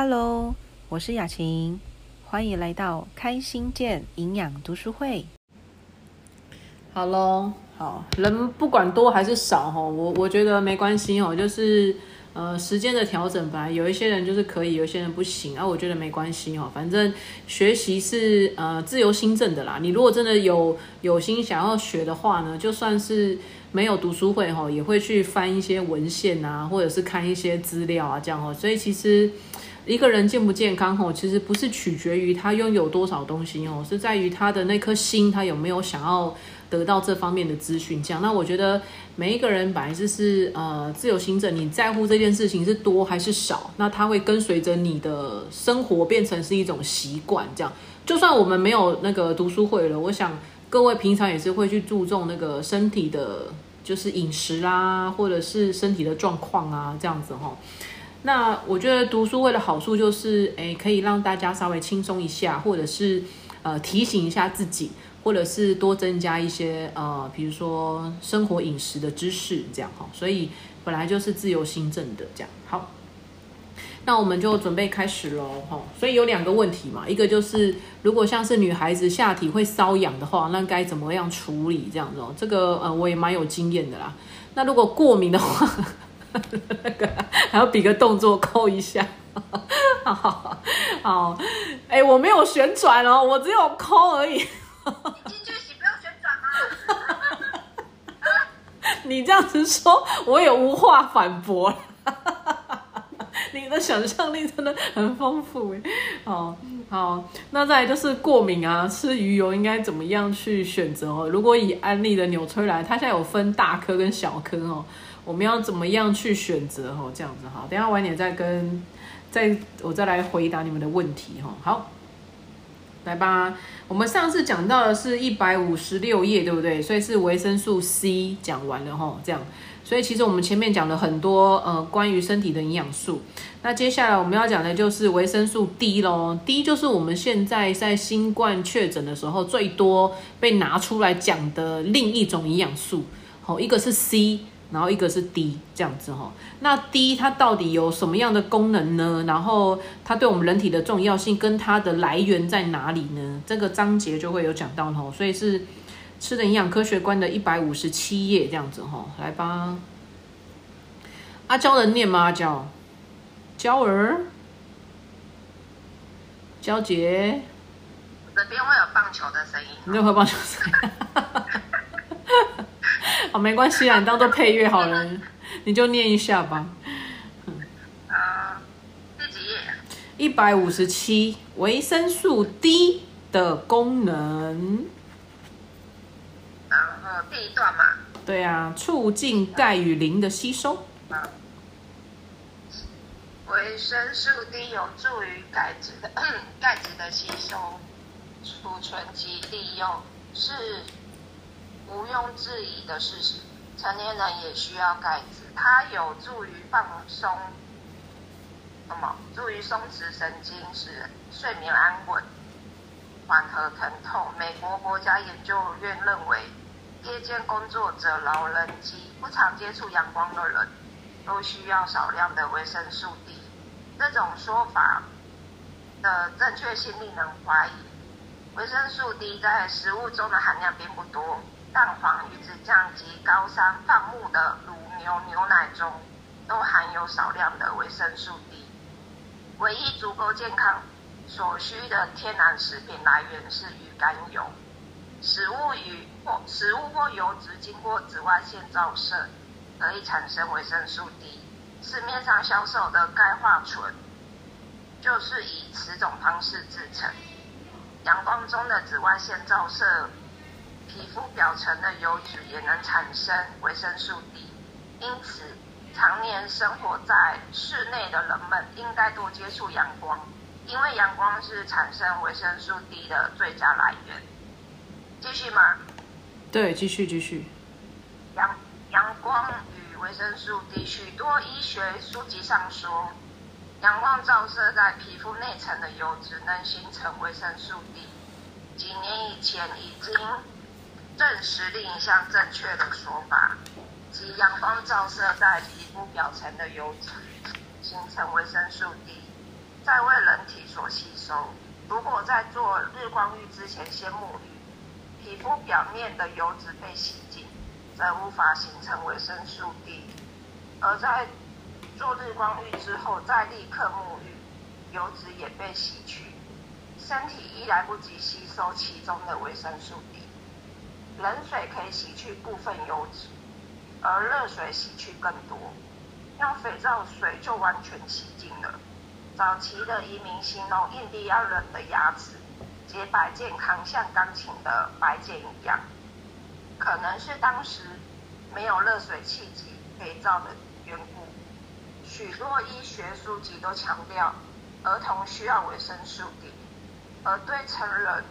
Hello，我是雅琴，欢迎来到开心健营养读书会。好喽，好人不管多还是少哈，我我觉得没关系哦，就是呃时间的调整吧。有一些人就是可以，有一些人不行啊，我觉得没关系哦。反正学习是呃自由心证的啦。你如果真的有有心想要学的话呢，就算是没有读书会哈，也会去翻一些文献啊，或者是看一些资料啊，这样哦。所以其实一个人健不健康吼，其实不是取决于他拥有多少东西哦，是在于他的那颗心，他有没有想要。得到这方面的资讯，这样那我觉得每一个人本来就是呃自由行者，你在乎这件事情是多还是少，那它会跟随着你的生活变成是一种习惯，这样就算我们没有那个读书会了，我想各位平常也是会去注重那个身体的，就是饮食啦，或者是身体的状况啊，这样子哈。那我觉得读书会的好处就是，诶，可以让大家稍微轻松一下，或者是呃提醒一下自己。或者是多增加一些呃，比如说生活饮食的知识，这样哈，所以本来就是自由新政的这样。好，那我们就准备开始喽哈。所以有两个问题嘛，一个就是如果像是女孩子下体会瘙痒的话，那该怎么样处理这样子哦？这个呃，我也蛮有经验的啦。那如果过敏的话，那 个还要比个动作扣一下。好，好，哎，我没有旋转哦，我只有抠而已。你进去洗不用旋转吗？你这样子说，我也无话反驳了。你的想象力真的很丰富哎。好，好，那再来就是过敏啊，吃鱼油应该怎么样去选择哦？如果以安利的纽崔莱，它现在有分大颗跟小颗哦，我们要怎么样去选择哦？这样子哈，等下晚点再跟，再我再来回答你们的问题哈。好。来吧，我们上次讲到的是一百五十六页，对不对？所以是维生素 C 讲完了哈，这样。所以其实我们前面讲了很多呃关于身体的营养素。那接下来我们要讲的就是维生素 D 咯 D 就是我们现在在新冠确诊的时候最多被拿出来讲的另一种营养素。好，一个是 C。然后一个是 D 这样子哈，那 D 它到底有什么样的功能呢？然后它对我们人体的重要性跟它的来源在哪里呢？这个章节就会有讲到哈，所以是吃的营养科学观的一百五十七页这样子哈，来吧。阿娇能念吗？阿娇，娇儿，娇姐，这边会有棒球的声音，你有会棒球声音。好，没关系啊，你当做配乐好了，你就念一下吧。啊，第几页？一百五十七，维生素 D 的功能。然后第一段嘛。对啊，促进钙与磷的吸收。维生素 D 有助于钙质的钙质的吸收、储存及利用，是。毋庸置疑的事实，成年人也需要钙质，它有助于放松，什么？助于松弛神经，使睡眠安稳，缓和疼痛。美国国家研究院认为，夜间工作者、老人及不常接触阳光的人，都需要少量的维生素 D。这种说法的正确性令人怀疑。维生素 D 在食物中的含量并不多。蛋黄、鱼子酱及高山放牧的乳牛牛奶中，都含有少量的维生素 D。唯一足够健康所需的天然食品来源是鱼肝油。食物与或食物或油脂经过紫外线照射，可以产生维生素 D。市面上销售的钙化醇，就是以此种方式制成。阳光中的紫外线照射。皮肤表层的油脂也能产生维生素 D，因此常年生活在室内的人们应该多接触阳光，因为阳光是产生维生素 D 的最佳来源。继续吗？对，继续继续。阳阳光与维生素 D，许多医学书籍上说，阳光照射在皮肤内层的油脂能形成维生素 D。几年以前已经。证实另一项正确的说法，即阳光照射在皮肤表层的油脂形成维生素 D。在为人体所吸收。如果在做日光浴之前先沐浴，皮肤表面的油脂被洗净，则无法形成维生素 D；而在做日光浴之后再立刻沐浴，油脂也被洗去，身体依来不及吸收其中的维生素 D。冷水可以洗去部分油脂，而热水洗去更多。用肥皂水就完全洗净了。早期的移民形容印第安人的牙齿洁白健康，像钢琴的白键一样，可能是当时没有热水器及肥皂的缘故。许多医学书籍都强调儿童需要维生素 D，而对成人，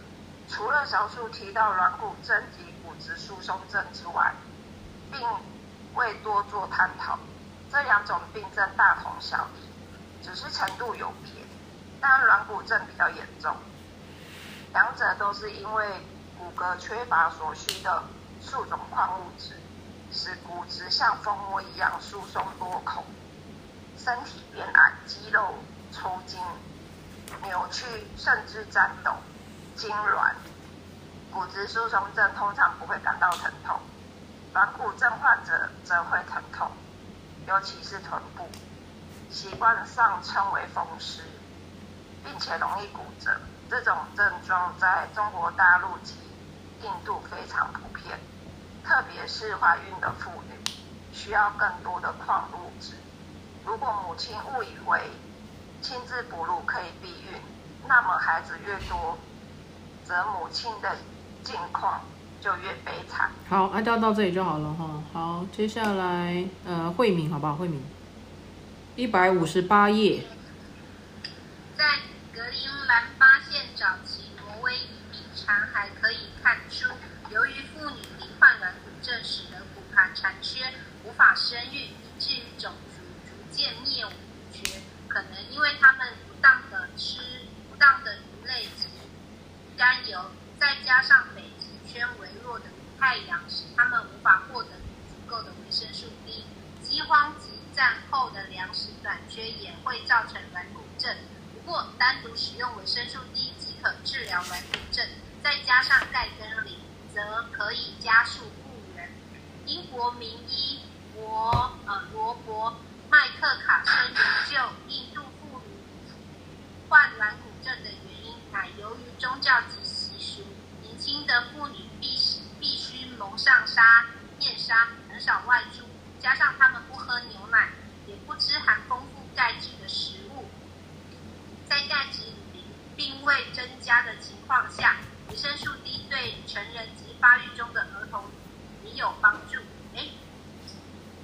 除了少数提到软骨症及骨质疏松症之外，并未多做探讨。这两种病症大同小异，只是程度有别。但软骨症比较严重，两者都是因为骨骼缺乏所需的数种矿物质，使骨质像蜂窝一样疏松多孔，身体变矮，肌肉抽筋、扭曲，甚至颤抖、痉挛。骨质疏松症通常不会感到疼痛，软骨症患者则会疼痛。尤其是臀部，习惯上称为风湿，并且容易骨折。这种症状在中国大陆及印度非常普遍，特别是怀孕的妇女，需要更多的矿物质。如果母亲误以为亲自哺乳可以避孕，那么孩子越多，则母亲的境况。就越悲惨。好，按照到这里就好了哈。好，接下来呃，慧敏好不好？慧敏，一百五十八页。在格陵兰发现早期挪威移民残骸可以看出，由于妇女罹患软骨症，使得骨盘残缺，无法生育，以至于种族逐渐灭绝。可能因为他们不当的吃不当的鱼类及甘油，再加上北极。圈微弱的太阳使他们无法获得足够的维生素 D，饥荒及战后的粮食短缺也会造成软骨症。不过，单独使用维生素 D 即可治疗软骨症，再加上钙跟磷，则可以加速复原。英国名医罗呃罗伯麦克卡森研究印度妇女患软骨症的原因，乃由于宗教及习俗。新的妇女必须必须蒙上纱面纱，很少外出，加上她们不喝牛奶，也不吃含丰富钙质的食物，在钙质并未增加的情况下，维生素 D 对成人及发育中的儿童也有帮助。哎，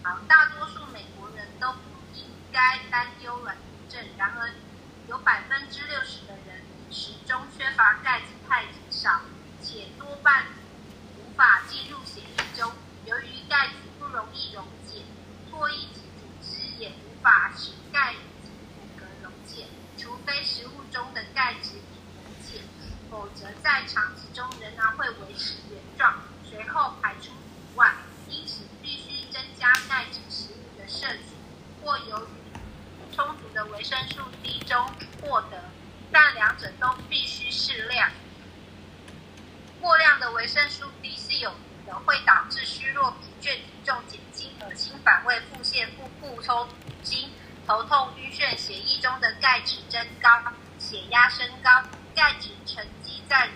好，大多数美国人都不应该担忧软骨症，然而有百分之六十的人饮食中缺乏钙质太少。且多半无法进入血液中，由于钙质不容易溶解，唾液及组织也无法使钙及骨骼溶解，除非食物中的钙质已溶解，否则在肠子中仍然会维持原状，随后排出体外。因此，必须增加钙质食物的摄取，或由于充足的维生素 D 中获得，但两者都必须适量。过量的维生素 D 是有毒的，会导致虚弱、疲倦、体重减轻、恶心、反胃、腹泻、腹部抽筋、头痛、晕眩。血液中的钙质增高，血压升高，钙质沉积在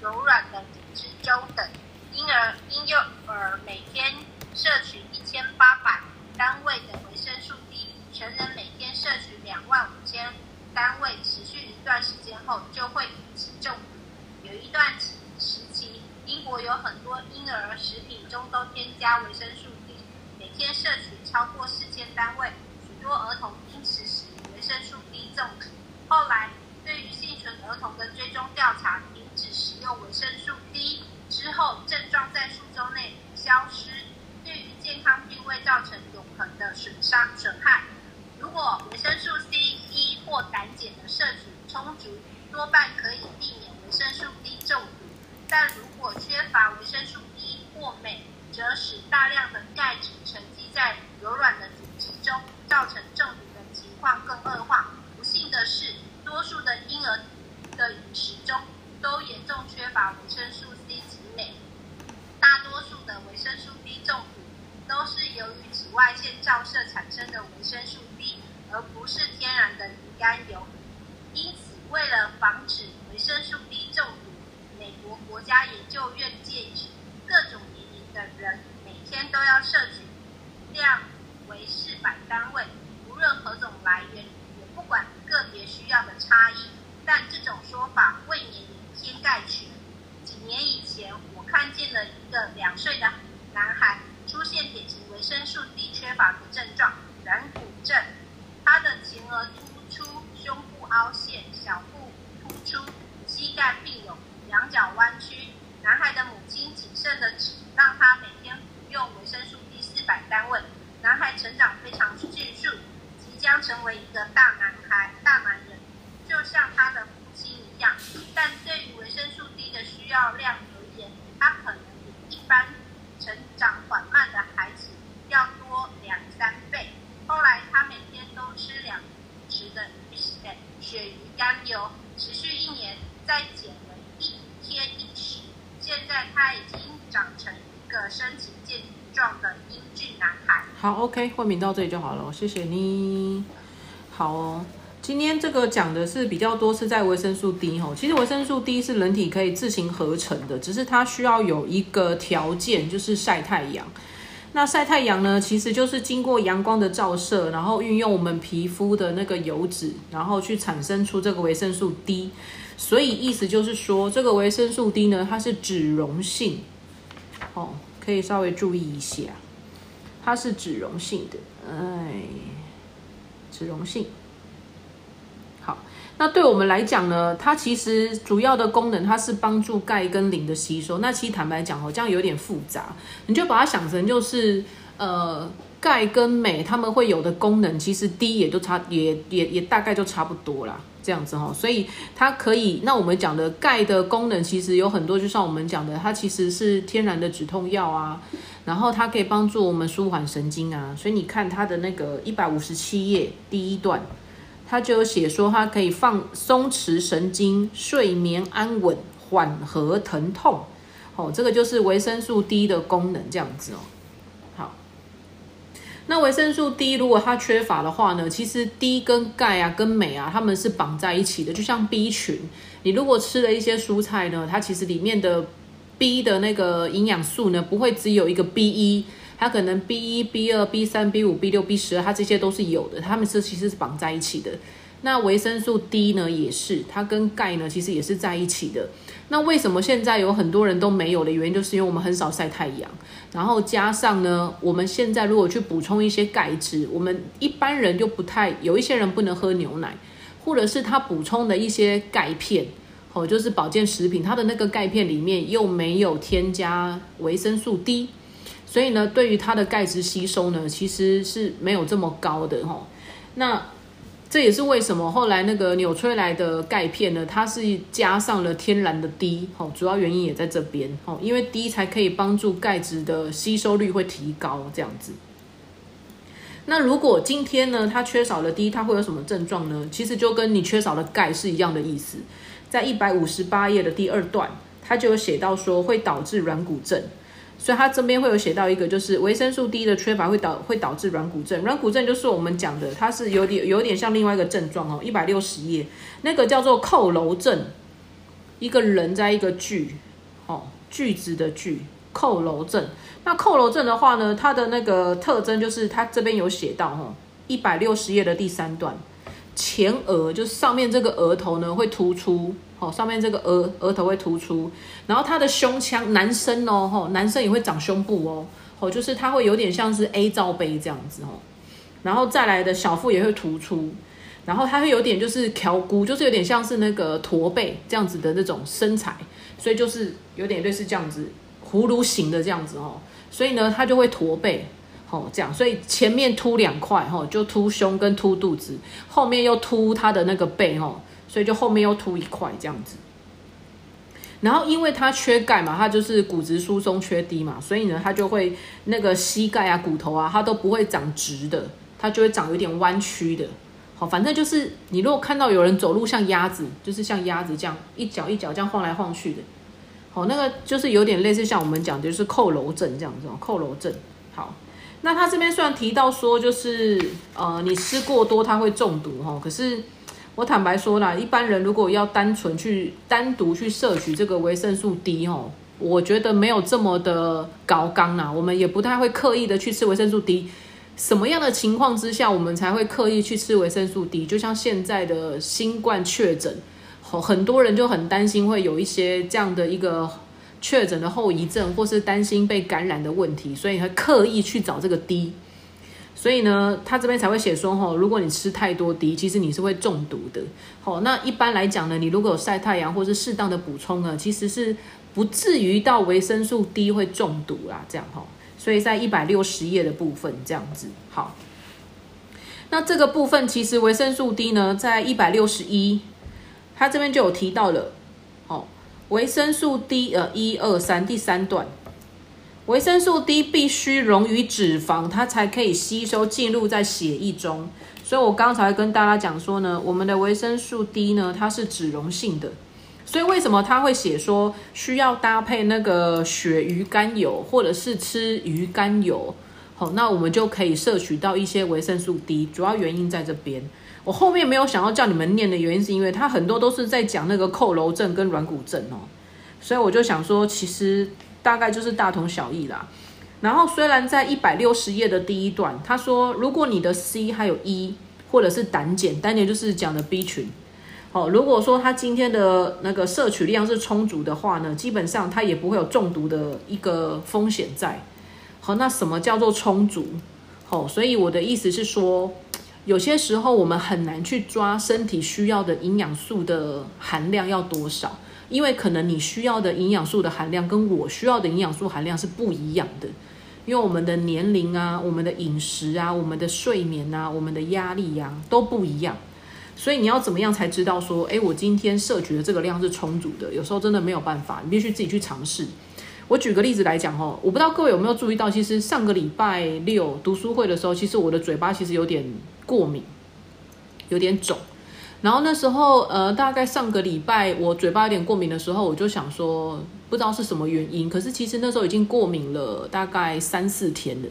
柔软的组织中等。婴儿、婴幼儿每天摄取一千八百单位的维生素 D，成人每天摄取两万五千单位，持续一段时间后就会引起中毒。有一段时。国有很多婴儿食品中都添加维生素 D，每天摄取超过四千单位，许多儿童因此使维生素 D 中毒。后来，对于幸存儿童的追踪调查，停止使用维生素 D 之后，症状在数周内消失，对于健康并未造成永恒的损伤损害。如果维生素 C、E 或胆碱的摄取充足，多半可以避免维生素 D 中毒。但如果缺乏维生素 D 或镁，则使大量的钙质沉积在柔软的组织中，造成中毒的情况更恶化。不幸的是，多数的婴儿的饮食中都严重缺乏维生素 C 及镁。大多数的维生素 D 中毒都是由于紫外线照射产生的维生素 D，而不是天然的鱼肝油。因此，为了防止维生素 D 中毒，国家研究院建议各种年龄的人每天都要摄取量为四百单位，无论何种来源，也不管个别需要的差异。但这种说法未免以偏概全。几年以前，我看见了一个两岁的男孩出现典型维生素 D 缺乏的症状——软骨症。他的前额突出，胸部凹陷，小腹突出，膝盖并拢，两脚弯曲。男孩的母亲谨慎的指让他每天服用维生素 D 四百单位。男孩成长非常迅速，即将成为一个大男孩、大男人，就像他的父亲一样。但对于维生素 D 的需要量而言，他可能比一般成长缓慢的孩子要多两三倍。后来他每天都吃两匙的鱼血鳕鱼肝油，持续一年，再减。在他已经长成一个身形健壮的英俊男孩。好，OK，慧敏到这里就好了，谢谢你。好哦，今天这个讲的是比较多是在维生素 D 哦，其实维生素 D 是人体可以自行合成的，只是它需要有一个条件，就是晒太阳。那晒太阳呢，其实就是经过阳光的照射，然后运用我们皮肤的那个油脂，然后去产生出这个维生素 D。所以意思就是说，这个维生素 D 呢，它是脂溶性，哦，可以稍微注意一下，它是脂溶性的，哎，脂溶性。好，那对我们来讲呢，它其实主要的功能，它是帮助钙跟磷的吸收。那其实坦白讲哦，这样有点复杂，你就把它想成就是呃，钙跟镁它们会有的功能，其实 D 也都差，也也也大概就差不多啦。这样子哈，所以它可以。那我们讲的钙的功能其实有很多，就像我们讲的，它其实是天然的止痛药啊，然后它可以帮助我们舒缓神经啊。所以你看它的那个一百五十七页第一段，它就有写说它可以放松弛神经、睡眠安稳、缓和疼痛。哦，这个就是维生素 D 的功能，这样子哦。那维生素 D 如果它缺乏的话呢，其实 D 跟钙啊、跟镁啊，它们是绑在一起的，就像 B 群。你如果吃了一些蔬菜呢，它其实里面的 B 的那个营养素呢，不会只有一个 B 一，它可能 B 一、B 二、B 三、B 五、B 六、B 十二，它这些都是有的，它们是其实是绑在一起的。那维生素 D 呢，也是，它跟钙呢，其实也是在一起的。那为什么现在有很多人都没有的原因，就是因为我们很少晒太阳，然后加上呢，我们现在如果去补充一些钙质，我们一般人就不太，有一些人不能喝牛奶，或者是他补充的一些钙片，哦，就是保健食品，它的那个钙片里面又没有添加维生素 D，所以呢，对于它的钙质吸收呢，其实是没有这么高的哈。那这也是为什么后来那个纽崔莱的钙片呢，它是加上了天然的 D，哦，主要原因也在这边，哦，因为 D 才可以帮助钙质的吸收率会提高，这样子。那如果今天呢，它缺少了 D，它会有什么症状呢？其实就跟你缺少了钙是一样的意思，在一百五十八页的第二段，它就有写到说会导致软骨症。所以它这边会有写到一个，就是维生素 D 的缺乏会导会导致软骨症。软骨症就是我们讲的，它是有点有点像另外一个症状哦。一百六十页那个叫做扣楼症，一个人在一个句，哦，句子的句，扣楼症。那扣楼症的话呢，它的那个特征就是它这边有写到哦，一百六十页的第三段，前额就是上面这个额头呢会突出。哦，上面这个额额头会突出，然后他的胸腔，男生哦，吼，男生也会长胸部哦，哦，就是他会有点像是 A 罩杯这样子哦，然后再来的小腹也会突出，然后他会有点就是条骨，就是有点像是那个驼背这样子的那种身材，所以就是有点类似这样子葫芦形的这样子哦，所以呢，他就会驼背，哦，这样，所以前面凸两块，吼，就凸胸跟凸肚子，后面又凸他的那个背，吼。所以就后面又凸一块这样子，然后因为它缺钙嘛，它就是骨质疏松缺低嘛，所以呢，它就会那个膝盖啊、骨头啊，它都不会长直的，它就会长有点弯曲的。好，反正就是你如果看到有人走路像鸭子，就是像鸭子这样一脚一脚这样晃来晃去的，好，那个就是有点类似像我们讲的就是扣楼症这样子，扣楼症。好，那他这边虽然提到说就是呃你吃过多它会中毒哈，可是我坦白说啦，一般人如果要单纯去单独去摄取这个维生素 D 哈，我觉得没有这么的高纲啦，我们也不太会刻意的去吃维生素 D。什么样的情况之下，我们才会刻意去吃维生素 D？就像现在的新冠确诊，很很多人就很担心会有一些这样的一个确诊的后遗症，或是担心被感染的问题，所以他刻意去找这个 D。所以呢，他这边才会写说，吼，如果你吃太多 D，其实你是会中毒的。好，那一般来讲呢，你如果有晒太阳或是适当的补充呢，其实是不至于到维生素 D 会中毒啦。这样哈。所以在一百六十页的部分这样子，好，那这个部分其实维生素 D 呢，在一百六十一，它这边就有提到了，哦，维生素 D 呃一二三第三段，维生素 D 必须溶于脂肪，它才可以吸收进入在血液中。所以我刚才跟大家讲说呢，我们的维生素 D 呢，它是脂溶性的。所以为什么他会写说需要搭配那个鳕鱼肝油，或者是吃鱼肝油？好，那我们就可以摄取到一些维生素 D。主要原因在这边，我后面没有想要叫你们念的原因，是因为它很多都是在讲那个扣楼症跟软骨症哦。所以我就想说，其实大概就是大同小异啦。然后虽然在一百六十页的第一段，他说如果你的 C 还有 E，或者是胆碱，胆碱就是讲的 B 群。好，如果说他今天的那个摄取量是充足的话呢，基本上他也不会有中毒的一个风险在。好，那什么叫做充足？好，所以我的意思是说，有些时候我们很难去抓身体需要的营养素的含量要多少，因为可能你需要的营养素的含量跟我需要的营养素含量是不一样的，因为我们的年龄啊、我们的饮食啊、我们的睡眠啊、我们的压力呀都不一样。所以你要怎么样才知道说，哎，我今天摄取的这个量是充足的？有时候真的没有办法，你必须自己去尝试。我举个例子来讲哦，我不知道各位有没有注意到，其实上个礼拜六读书会的时候，其实我的嘴巴其实有点过敏，有点肿。然后那时候，呃，大概上个礼拜我嘴巴有点过敏的时候，我就想说，不知道是什么原因。可是其实那时候已经过敏了大概三四天了。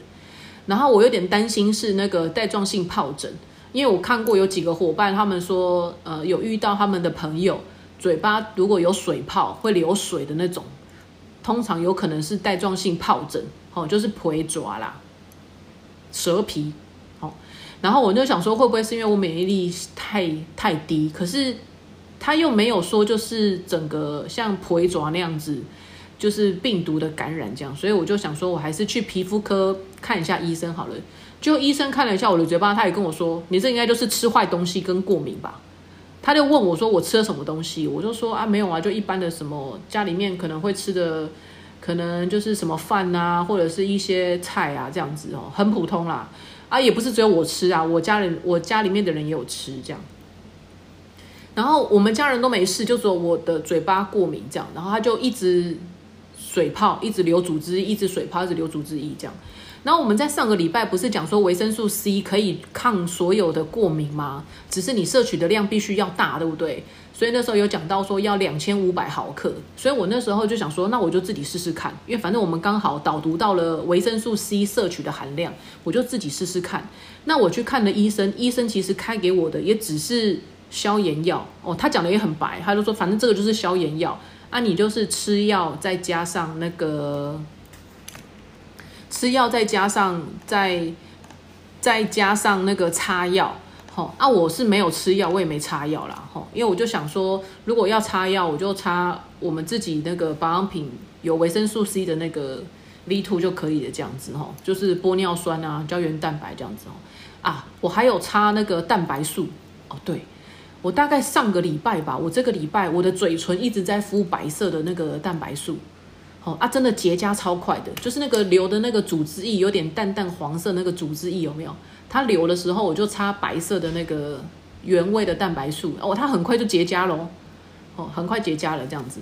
然后我有点担心是那个带状性疱疹。因为我看过有几个伙伴，他们说，呃，有遇到他们的朋友嘴巴如果有水泡会流水的那种，通常有可能是带状性疱疹，哦，就是皮爪啦，蛇皮，然后我就想说，会不会是因为我免疫力太太低？可是他又没有说就是整个像皮爪那样子，就是病毒的感染这样，所以我就想说，我还是去皮肤科看一下医生好了。就医生看了一下我的嘴巴，他也跟我说：“你这应该就是吃坏东西跟过敏吧？”他就问我说：“我吃了什么东西？”我就说：“啊，没有啊，就一般的什么家里面可能会吃的，可能就是什么饭啊，或者是一些菜啊这样子哦，很普通啦。啊，也不是只有我吃啊，我家人我家里面的人也有吃这样。然后我们家人都没事，就只有我的嘴巴过敏这样。然后他就一直水泡，一直流组织，一直水泡，一直流组织液这样。”然后我们在上个礼拜不是讲说维生素 C 可以抗所有的过敏吗？只是你摄取的量必须要大，对不对？所以那时候有讲到说要两千五百毫克，所以我那时候就想说，那我就自己试试看，因为反正我们刚好导读到了维生素 C 摄取的含量，我就自己试试看。那我去看了医生，医生其实开给我的也只是消炎药哦，他讲的也很白，他就说反正这个就是消炎药啊，你就是吃药再加上那个。吃药再加上再再加上那个擦药，好啊，我是没有吃药，我也没擦药啦，吼，因为我就想说，如果要擦药，我就擦我们自己那个保养品有维生素 C 的那个 V two 就可以的，这样子吼，就是玻尿酸啊、胶原蛋白这样子哦，啊，我还有擦那个蛋白素哦，对我大概上个礼拜吧，我这个礼拜我的嘴唇一直在敷白色的那个蛋白素。哦啊，真的结痂超快的，就是那个流的那个组织液有点淡淡黄色，那个组织液有没有？它流的时候我就擦白色的那个原味的蛋白素，哦，它很快就结痂喽，哦，很快结痂了这样子。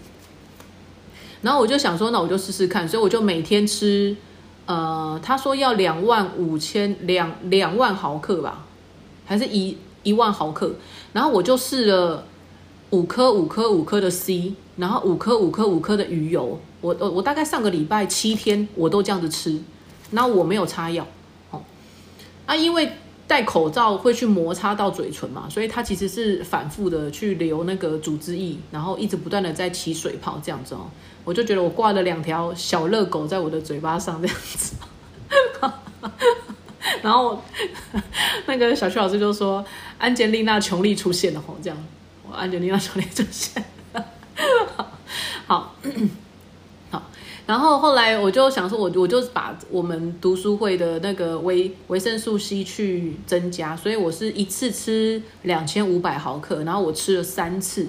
然后我就想说，那我就试试看，所以我就每天吃，呃，他说要两万五千两两万毫克吧，还是一一万毫克，然后我就试了五颗五颗五颗的 C，然后五颗五颗五颗的鱼油，我我我大概上个礼拜七天我都这样子吃，然后我没有擦药，啊，因为戴口罩会去摩擦到嘴唇嘛，所以它其实是反复的去流那个组织液，然后一直不断的在起水泡这样子哦，我就觉得我挂了两条小热狗在我的嘴巴上这样子。然后那个小徐老师就说：“安吉丽娜·琼丽出现了吼，这样，我安吉丽娜·琼丽出现，好，好，然后后来我就想说，我我就把我们读书会的那个维维生素 C 去增加，所以我是一次吃两千五百毫克，然后我吃了三次，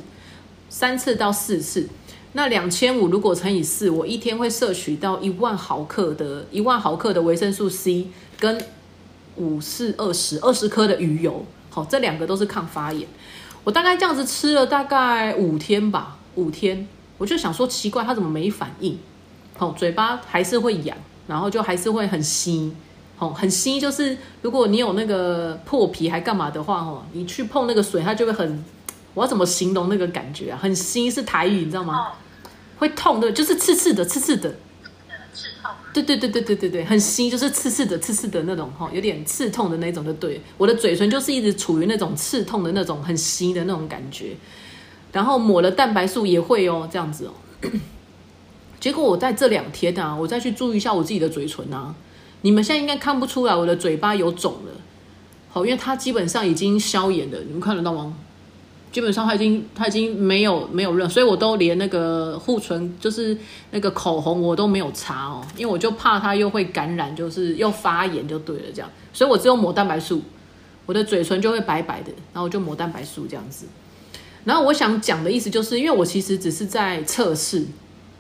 三次到四次。”那两千五如果乘以四，我一天会摄取到一万毫克的一万毫克的维生素 C，跟五四二十二十颗的鱼油，好，这两个都是抗发炎。我大概这样子吃了大概五天吧，五天，我就想说奇怪，他怎么没反应？好，嘴巴还是会痒，然后就还是会很稀，好，很稀，就是如果你有那个破皮还干嘛的话，哦，你去碰那个水，它就会很。我要怎么形容那个感觉啊？很腥，是台语，你知道吗？会痛的，就是刺刺的，刺刺的。刺痛。对对对对对对对，很腥，就是刺刺的，刺刺的那种哈，有点刺痛的那种，就对。我的嘴唇就是一直处于那种刺痛的那种很腥的那种感觉，然后抹了蛋白素也会哦，这样子哦。结果我在这两天啊，我再去注意一下我自己的嘴唇啊，你们现在应该看不出来我的嘴巴有肿了，好，因为它基本上已经消炎了，你们看得到吗？基本上它已经它已经没有没有热，所以我都连那个护唇就是那个口红我都没有擦哦，因为我就怕它又会感染，就是又发炎就对了这样，所以我只有抹蛋白素，我的嘴唇就会白白的，然后我就抹蛋白素这样子。然后我想讲的意思就是，因为我其实只是在测试，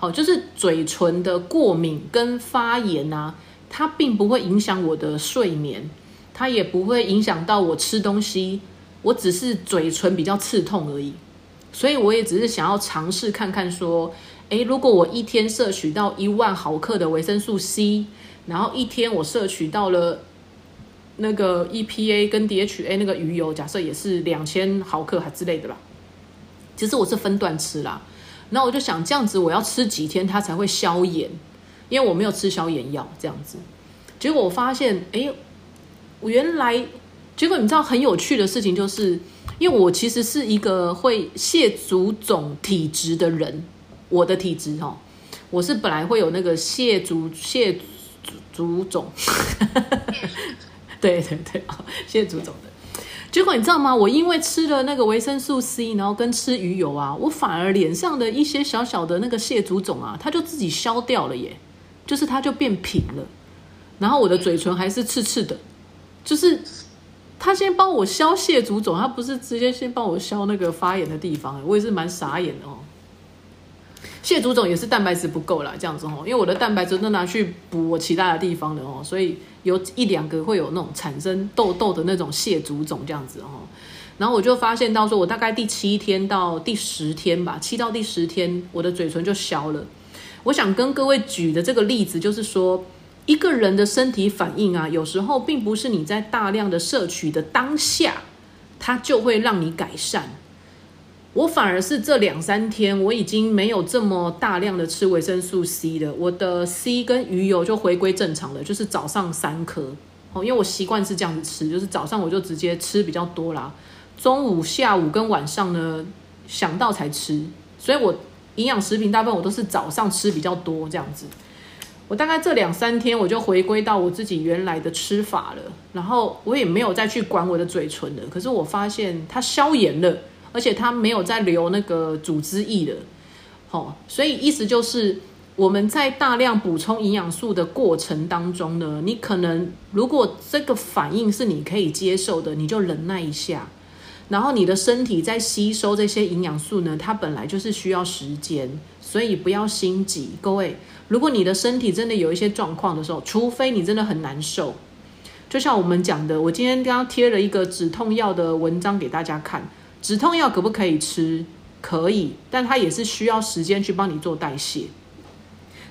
好，就是嘴唇的过敏跟发炎啊，它并不会影响我的睡眠，它也不会影响到我吃东西。我只是嘴唇比较刺痛而已，所以我也只是想要尝试看看，说，诶，如果我一天摄取到一万毫克的维生素 C，然后一天我摄取到了那个 EPA 跟 DHA 那个鱼油，假设也是两千毫克还之类的吧，其实我是分段吃啦。那我就想这样子，我要吃几天它才会消炎？因为我没有吃消炎药，这样子。结果我发现，诶，我原来。结果你知道很有趣的事情，就是因为我其实是一个会蟹足肿体质的人，我的体质哈，我是本来会有那个蟹足蟹足肿，对对对啊，蟹足肿的。结果你知道吗？我因为吃了那个维生素 C，然后跟吃鱼油啊，我反而脸上的一些小小的那个蟹足肿啊，它就自己消掉了耶，就是它就变平了，然后我的嘴唇还是刺刺的，就是。他先帮我消蟹足肿，他不是直接先帮我消那个发炎的地方，我也是蛮傻眼的哦。蟹足肿也是蛋白质不够啦，这样子哦，因为我的蛋白质都拿去补我其他的地方的哦，所以有一两个会有那种产生痘痘的那种蟹足肿这样子哦。然后我就发现到说，我大概第七天到第十天吧，七到第十天，我的嘴唇就消了。我想跟各位举的这个例子就是说。一个人的身体反应啊，有时候并不是你在大量的摄取的当下，它就会让你改善。我反而是这两三天，我已经没有这么大量的吃维生素 C 了，我的 C 跟鱼油就回归正常了，就是早上三颗哦，因为我习惯是这样子吃，就是早上我就直接吃比较多啦，中午、下午跟晚上呢想到才吃，所以我营养食品大部分我都是早上吃比较多这样子。我大概这两三天，我就回归到我自己原来的吃法了，然后我也没有再去管我的嘴唇了。可是我发现它消炎了，而且它没有再留那个组织液了。好，所以意思就是我们在大量补充营养素的过程当中呢，你可能如果这个反应是你可以接受的，你就忍耐一下。然后你的身体在吸收这些营养素呢，它本来就是需要时间，所以不要心急，各位。如果你的身体真的有一些状况的时候，除非你真的很难受，就像我们讲的，我今天刚刚贴了一个止痛药的文章给大家看。止痛药可不可以吃？可以，但它也是需要时间去帮你做代谢。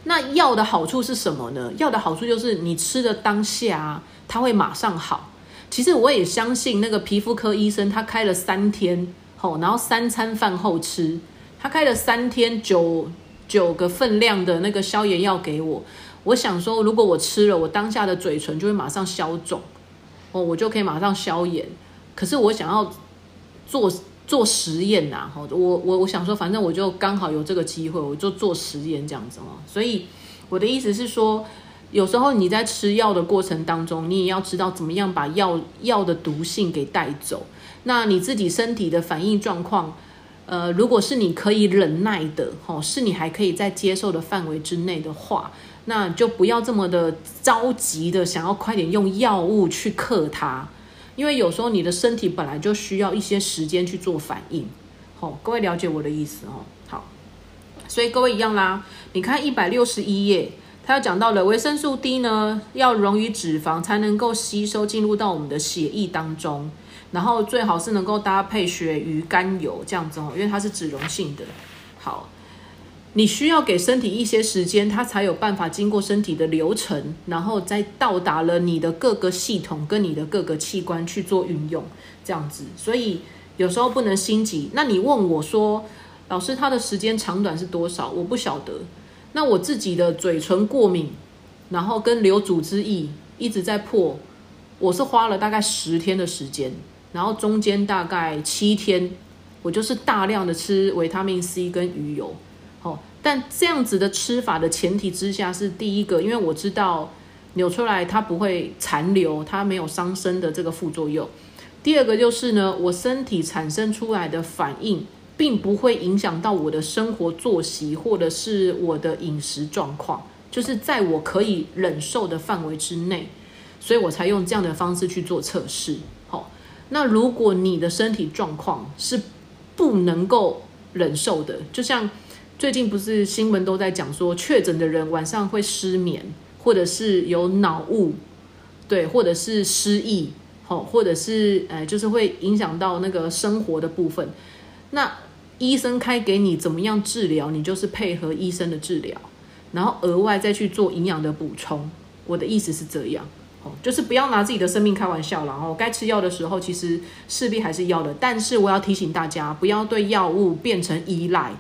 那药的好处是什么呢？药的好处就是你吃的当下，它会马上好。其实我也相信那个皮肤科医生，他开了三天，吼，然后三餐饭后吃，他开了三天九九个分量的那个消炎药给我。我想说，如果我吃了，我当下的嘴唇就会马上消肿，哦，我就可以马上消炎。可是我想要做做实验呐，吼，我我我想说，反正我就刚好有这个机会，我就做实验这样子哦。所以我的意思是说，有时候你在吃药的过程当中，你也要知道怎么样把药药的毒性给带走。那你自己身体的反应状况，呃，如果是你可以忍耐的，吼，是你还可以在接受的范围之内的话。那就不要这么的着急的想要快点用药物去克它，因为有时候你的身体本来就需要一些时间去做反应。好，各位了解我的意思哦。好，所以各位一样啦。你看一百六十一页，它要讲到了维生素 D 呢，要溶于脂肪才能够吸收进入到我们的血液当中，然后最好是能够搭配鳕鱼肝油这样子哦，因为它是脂溶性的。好。你需要给身体一些时间，它才有办法经过身体的流程，然后再到达了你的各个系统跟你的各个器官去做运用，这样子。所以有时候不能心急。那你问我说，老师他的时间长短是多少？我不晓得。那我自己的嘴唇过敏，然后跟流组织液一直在破，我是花了大概十天的时间，然后中间大概七天，我就是大量的吃维他命 C 跟鱼油。哦但这样子的吃法的前提之下是第一个，因为我知道扭出来它不会残留，它没有伤身的这个副作用。第二个就是呢，我身体产生出来的反应，并不会影响到我的生活作息或者是我的饮食状况，就是在我可以忍受的范围之内，所以我才用这样的方式去做测试。好，那如果你的身体状况是不能够忍受的，就像。最近不是新闻都在讲说，确诊的人晚上会失眠，或者是有脑雾，对，或者是失忆，好，或者是呃，就是会影响到那个生活的部分。那医生开给你怎么样治疗，你就是配合医生的治疗，然后额外再去做营养的补充。我的意思是这样，哦，就是不要拿自己的生命开玩笑了。哦，该吃药的时候，其实势必还是要的。但是我要提醒大家，不要对药物变成依赖。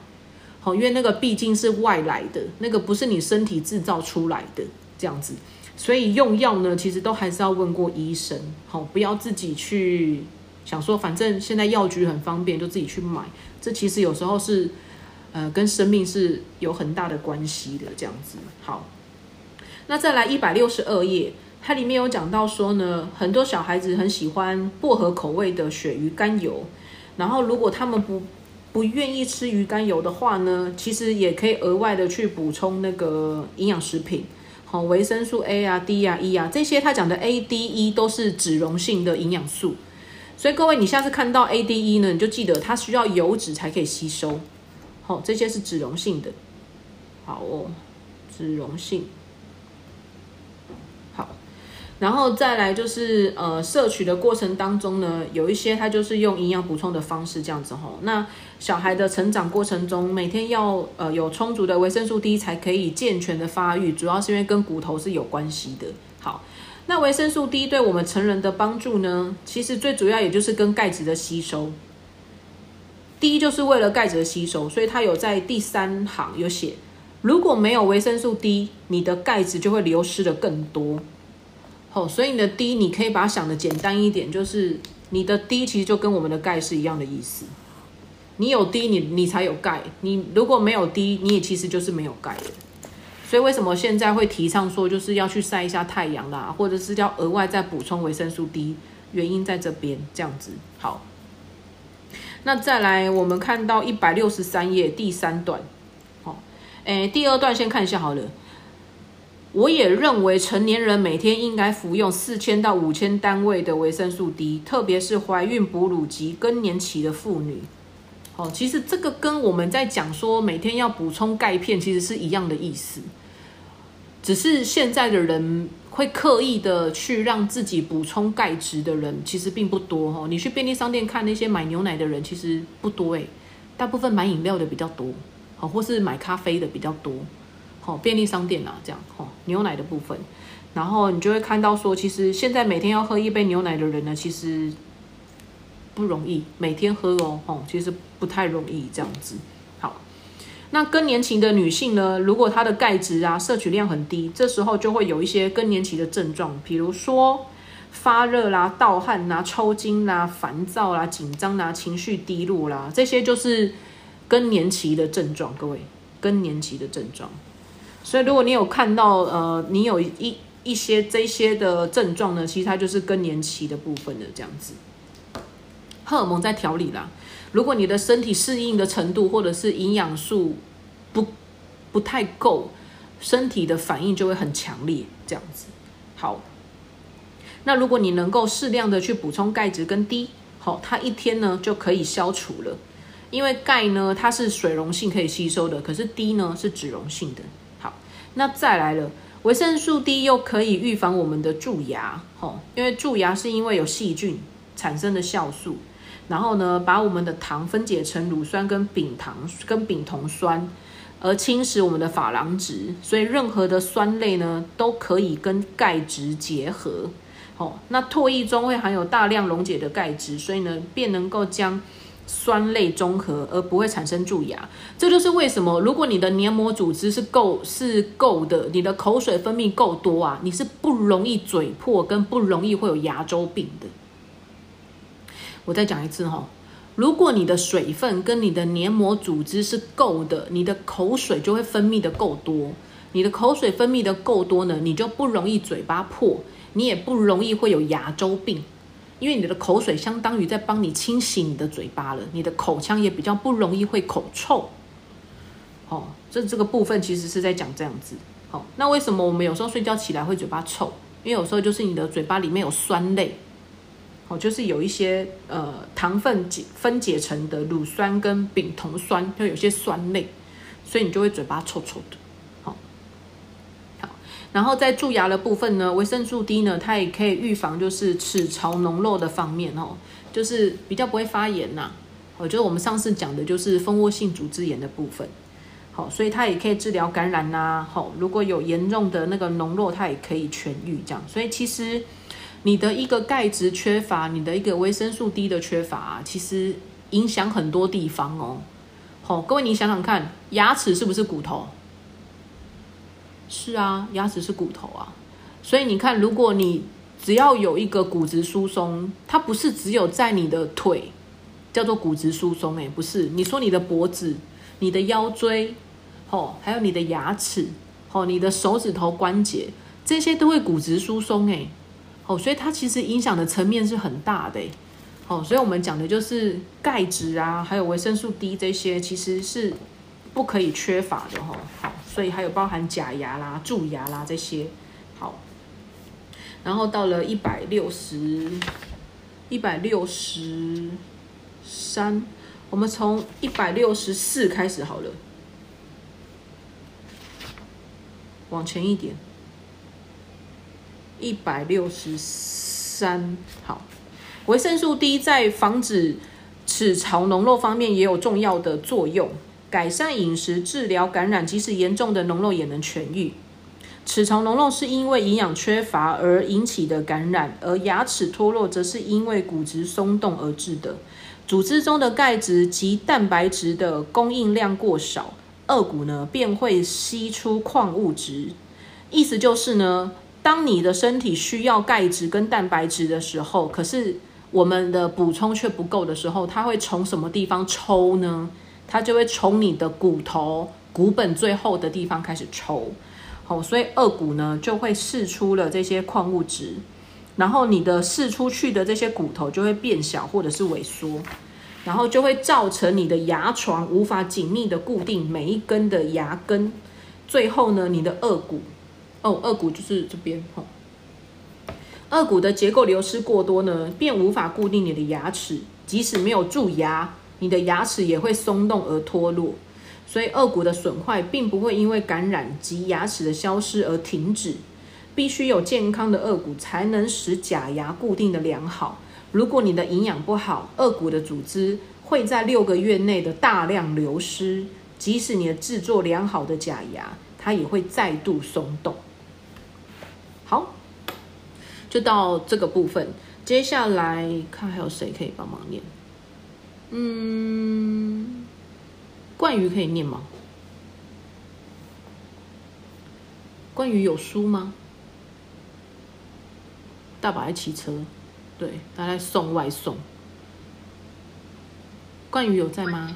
好，因为那个毕竟是外来的，那个不是你身体制造出来的这样子，所以用药呢，其实都还是要问过医生。好，不要自己去想说，反正现在药局很方便，就自己去买。这其实有时候是，呃，跟生命是有很大的关系的这样子。好，那再来一百六十二页，它里面有讲到说呢，很多小孩子很喜欢薄荷口味的鳕鱼肝油，然后如果他们不不愿意吃鱼肝油的话呢，其实也可以额外的去补充那个营养食品，好，维生素 A 啊、D 啊、E 啊这些，他讲的 A、D、E 都是脂溶性的营养素，所以各位你下次看到 A、D、E 呢，你就记得它需要油脂才可以吸收，好，这些是脂溶性的，好哦，脂溶性。然后再来就是呃，摄取的过程当中呢，有一些它就是用营养补充的方式这样子吼。那小孩的成长过程中，每天要呃有充足的维生素 D 才可以健全的发育，主要是因为跟骨头是有关系的。好，那维生素 D 对我们成人的帮助呢，其实最主要也就是跟钙质的吸收。第一就是为了钙质的吸收，所以它有在第三行有写，如果没有维生素 D，你的钙质就会流失的更多。好，所以你的 D 你可以把它想的简单一点，就是你的 D 其实就跟我们的钙是一样的意思。你有 D，你你才有钙。你如果没有 D，你也其实就是没有钙的。所以为什么现在会提倡说就是要去晒一下太阳啦，或者是要额外再补充维生素 D？原因在这边这样子。好，那再来我们看到一百六十三页第三段。好，诶，第二段先看一下好了。我也认为成年人每天应该服用四千到五千单位的维生素 D，特别是怀孕、哺乳及更年期的妇女。哦，其实这个跟我们在讲说每天要补充钙片其实是一样的意思，只是现在的人会刻意的去让自己补充钙质的人其实并不多哦。你去便利商店看那些买牛奶的人其实不多诶，大部分买饮料的比较多，好，或是买咖啡的比较多。吼，便利商店啊，这样吼，牛奶的部分，然后你就会看到说，其实现在每天要喝一杯牛奶的人呢，其实不容易，每天喝哦，吼，其实不太容易这样子。好，那更年期的女性呢，如果她的钙质啊摄取量很低，这时候就会有一些更年期的症状，比如说发热啦、盗汗啦、抽筋啦、烦躁啦、紧张啦、情绪低落啦，这些就是更年期的症状，各位。更年期的症状，所以如果你有看到呃，你有一一些这些的症状呢，其实它就是更年期的部分的这样子。荷尔蒙在调理啦，如果你的身体适应的程度或者是营养素不不太够，身体的反应就会很强烈这样子。好，那如果你能够适量的去补充钙质跟 D，好，它一天呢就可以消除了。因为钙呢，它是水溶性可以吸收的，可是 D 呢是脂溶性的。那再来了，维生素 D 又可以预防我们的蛀牙，吼，因为蛀牙是因为有细菌产生的酵素，然后呢，把我们的糖分解成乳酸跟丙糖跟丙酮酸，而侵蚀我们的珐琅质，所以任何的酸类呢都可以跟钙质结合，哦，那唾液中会含有大量溶解的钙质，所以呢便能够将。酸类中和，而不会产生蛀牙，这就是为什么，如果你的黏膜组织是够是够的，你的口水分泌够多啊，你是不容易嘴破，跟不容易会有牙周病的。我再讲一次哈，如果你的水分跟你的黏膜组织是够的，你的口水就会分泌的够多，你的口水分泌的够多呢，你就不容易嘴巴破，你也不容易会有牙周病。因为你的口水相当于在帮你清洗你的嘴巴了，你的口腔也比较不容易会口臭。哦，这这个部分其实是在讲这样子。好，那为什么我们有时候睡觉起来会嘴巴臭？因为有时候就是你的嘴巴里面有酸类，哦，就是有一些呃糖分解分解成的乳酸跟丙酮酸，就有些酸类，所以你就会嘴巴臭臭的。然后在蛀牙的部分呢，维生素 D 呢，它也可以预防就是齿槽脓漏的方面哦，就是比较不会发炎呐。我觉得我们上次讲的就是蜂窝性组织炎的部分，好，所以它也可以治疗感染呐。好，如果有严重的那个脓漏，它也可以痊愈这样。所以其实你的一个钙质缺乏，你的一个维生素 D 的缺乏，其实影响很多地方哦。好，各位你想想看，牙齿是不是骨头？是啊，牙齿是骨头啊，所以你看，如果你只要有一个骨质疏松，它不是只有在你的腿叫做骨质疏松，哎，不是，你说你的脖子、你的腰椎，哦，还有你的牙齿，哦，你的手指头关节，这些都会骨质疏松，哎，哦，所以它其实影响的层面是很大的，哦，所以我们讲的就是钙质啊，还有维生素 D 这些，其实是不可以缺乏的，哈，所以还有包含假牙啦、蛀牙啦这些，好。然后到了一百六十，一百六十三，我们从一百六十四开始好了，往前一点，一百六十三，好。维生素 D 在防止齿槽脓漏方面也有重要的作用。改善饮食、治疗感染，即使严重的脓漏也能痊愈。齿槽脓漏是因为营养缺乏而引起的感染，而牙齿脱落则是因为骨质松动而致的。组织中的钙质及蛋白质的供应量过少，颚骨呢便会吸出矿物质。意思就是呢，当你的身体需要钙质跟蛋白质的时候，可是我们的补充却不够的时候，它会从什么地方抽呢？它就会从你的骨头骨本最厚的地方开始抽，好，所以颚骨呢就会释出了这些矿物质，然后你的释出去的这些骨头就会变小或者是萎缩，然后就会造成你的牙床无法紧密的固定每一根的牙根，最后呢，你的颚骨，哦，颚骨就是这边，吼，颚骨的结构流失过多呢，便无法固定你的牙齿，即使没有蛀牙。你的牙齿也会松动而脱落，所以颚骨的损坏并不会因为感染及牙齿的消失而停止。必须有健康的颚骨才能使假牙固定的良好。如果你的营养不好，颚骨的组织会在六个月内的大量流失。即使你的制作良好的假牙，它也会再度松动。好，就到这个部分，接下来看还有谁可以帮忙念？嗯，冠宇可以念吗？冠宇有书吗？大宝爱骑车，对，他在送外送。冠宇有在吗？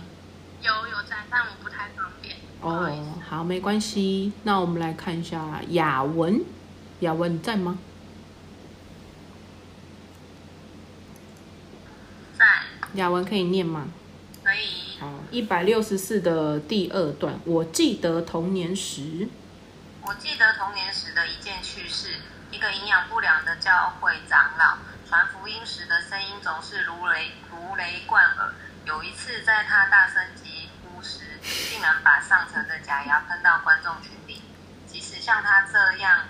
有有在，但我不太方便。哦，好，没关系。那我们来看一下雅文，雅文你在吗？在雅文可以念吗？可以。好，一百六十四的第二段，我记得童年时，我记得童年时的一件趣事，一个营养不良的教会长老传福音时的声音总是如雷如雷贯耳。有一次，在他大声疾呼时，竟然把上层的假牙喷到观众群里。即使像他这样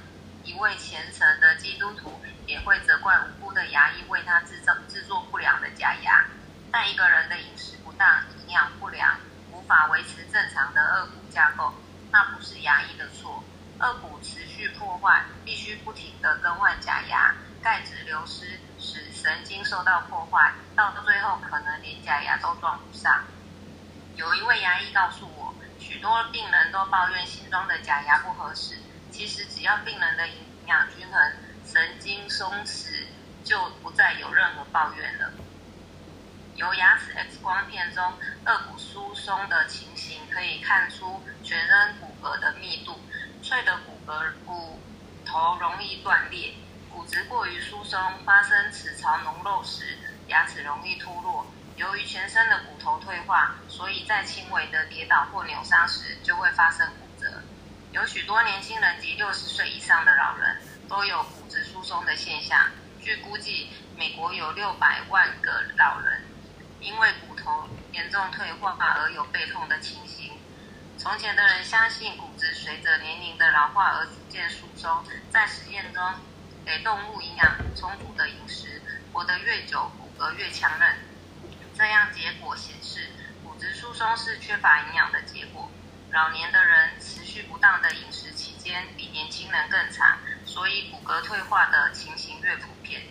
一位虔诚的基督徒，也会责怪无辜的牙医为他制造制作不良的假牙。但一个人的饮食不当、营养不良，无法维持正常的颚骨架构，那不是牙医的错。颚骨持续破坏，必须不停地更换假牙，钙质流失使神经受到破坏，到最后可能连假牙都装不上。有一位牙医告诉我，许多病人都抱怨新装的假牙不合适，其实只要病人的营养均衡、神经松弛，就不再有任何抱怨了。由牙齿 X 光片中颚骨疏松的情形，可以看出全身骨骼的密度。脆的骨骼骨头容易断裂，骨质过于疏松，发生齿槽脓漏时，牙齿容易脱落。由于全身的骨头退化，所以在轻微的跌倒或扭伤时就会发生骨折。有许多年轻人及六十岁以上的老人都有骨质疏松的现象。据估计，美国有六百万个老人因为骨头严重退化而有背痛的情形。从前的人相信骨质随着年龄的老化而逐渐疏松，在实验中给动物营养充足的饮食，活得越久，骨骼越强韧。这样结果显示，骨质疏松是缺乏营养的结果。老年的人持续不当的饮食期间比年轻人更长，所以骨骼退化的情形越普遍。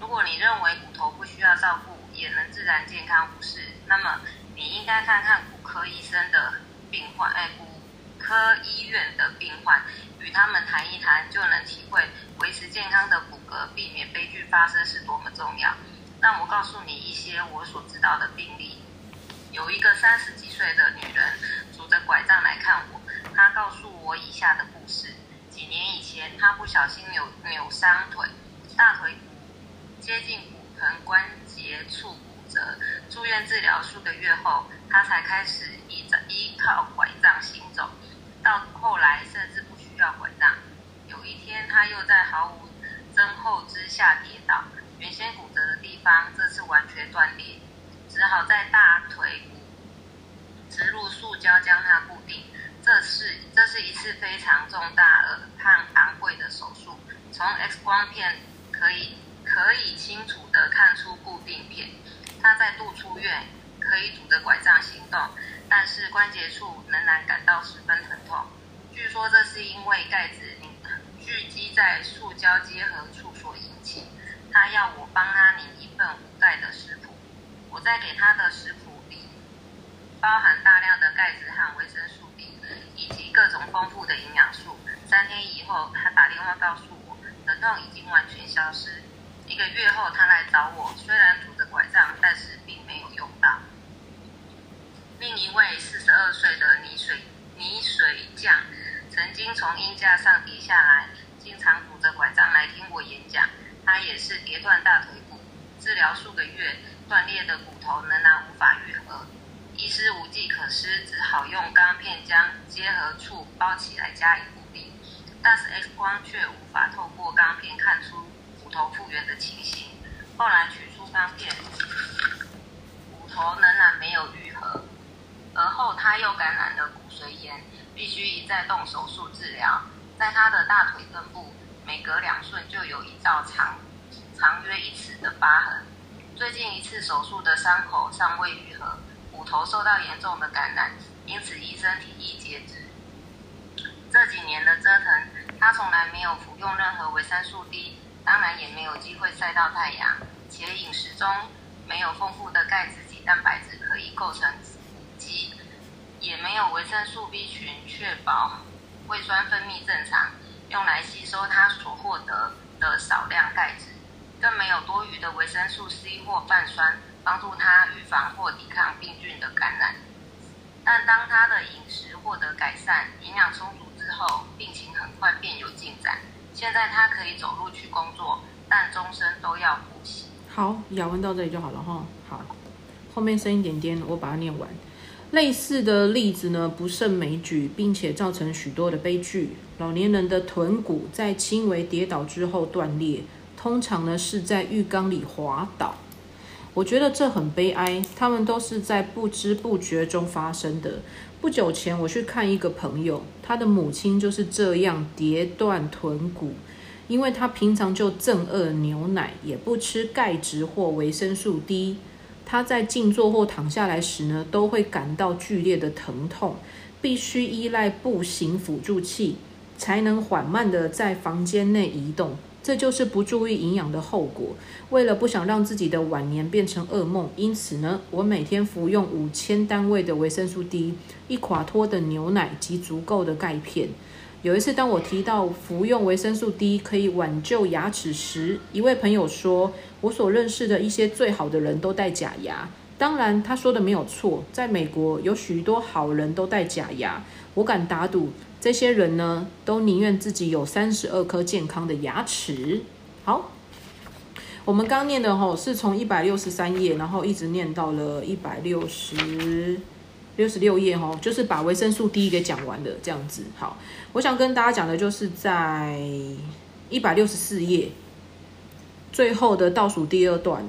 如果你认为骨头不需要照顾，也能自然健康无视，那么你应该看看骨科医生的病患，哎，骨科医院的病患，与他们谈一谈，就能体会维持健康的骨骼，避免悲剧发生是多么重要。让我告诉你一些我所知道的病例。有一个三十几岁的女人拄着拐杖来看我，她告诉我以下的故事：几年以前，她不小心扭扭伤腿，大腿接近骨盆关节处骨折，住院治疗数个月后，他才开始依依靠拐杖行走，到后来甚至不需要拐杖。有一天，他又在毫无增厚之下跌倒，原先骨折的地方这次完全断裂，只好在大腿骨植入塑胶将它固定。这是这是一次非常重大而和昂贵的手术。从 X 光片可以可以清楚地看出固定片。他在度出院，可以拄着拐杖行动，但是关节处仍然感到十分疼痛。据说这是因为钙质凝聚集在塑胶结合处所引起。他要我帮他拟一份无钙的食谱。我在给他的食谱里包含大量的钙质和维生素 B，以及各种丰富的营养素。三天以后，他打电话告诉我，疼痛已经完全消失。一个月后，他来找我，虽然拄着拐杖，但是并没有用到。另一位四十二岁的泥水泥水匠，曾经从鹰架上跌下来，经常拄着拐杖来听我演讲。他也是跌断大腿骨，治疗数个月，断裂的骨头仍然无法愈合，医师无计可施，只好用钢片将结合处包起来加以固定。但是 X 光却无法透过钢片看出骨头复原的情形。后来取出钢片，骨头仍然没有愈合。而后他又感染了骨髓炎，必须一再动手术治疗。在他的大腿根部，每隔两寸就有一道长长约一尺的疤痕。最近一次手术的伤口尚未愈合，骨头受到严重的感染，因此医生提议截肢。这几年的折腾，他从来没有服用任何维生素 D，当然也没有机会晒到太阳，且饮食中没有丰富的钙质及蛋白质可以构成补给，也没有维生素 B 群确保胃酸分泌正常，用来吸收他所获得的少量钙质，更没有多余的维生素 C 或泛酸，帮助他预防或抵抗病菌的感染。但当他的饮食获得改善，营养充足之后，病情很快便有进展。现在他可以走路去工作，但终身都要补习。好，咬文到这里就好了哈。好，后面剩一点点，我把它念完。类似的例子呢不胜枚举，并且造成许多的悲剧。老年人的臀骨在轻微跌倒之后断裂，通常呢是在浴缸里滑倒。我觉得这很悲哀，他们都是在不知不觉中发生的。不久前我去看一个朋友，他的母亲就是这样跌断臀骨，因为他平常就正饿牛奶，也不吃钙质或维生素 D。他在静坐或躺下来时呢，都会感到剧烈的疼痛，必须依赖步行辅助器才能缓慢的在房间内移动。这就是不注意营养的后果。为了不想让自己的晚年变成噩梦，因此呢，我每天服用五千单位的维生素 D，一垮脱的牛奶及足够的钙片。有一次，当我提到服用维生素 D 可以挽救牙齿时，一位朋友说：“我所认识的一些最好的人都戴假牙。”当然，他说的没有错，在美国有许多好人都戴假牙。我敢打赌。这些人呢，都宁愿自己有三十二颗健康的牙齿。好，我们刚念的吼是从一百六十三页，然后一直念到了一百六十六十六页吼，就是把维生素 D 给讲完的这样子。好，我想跟大家讲的就是在一百六十四页最后的倒数第二段。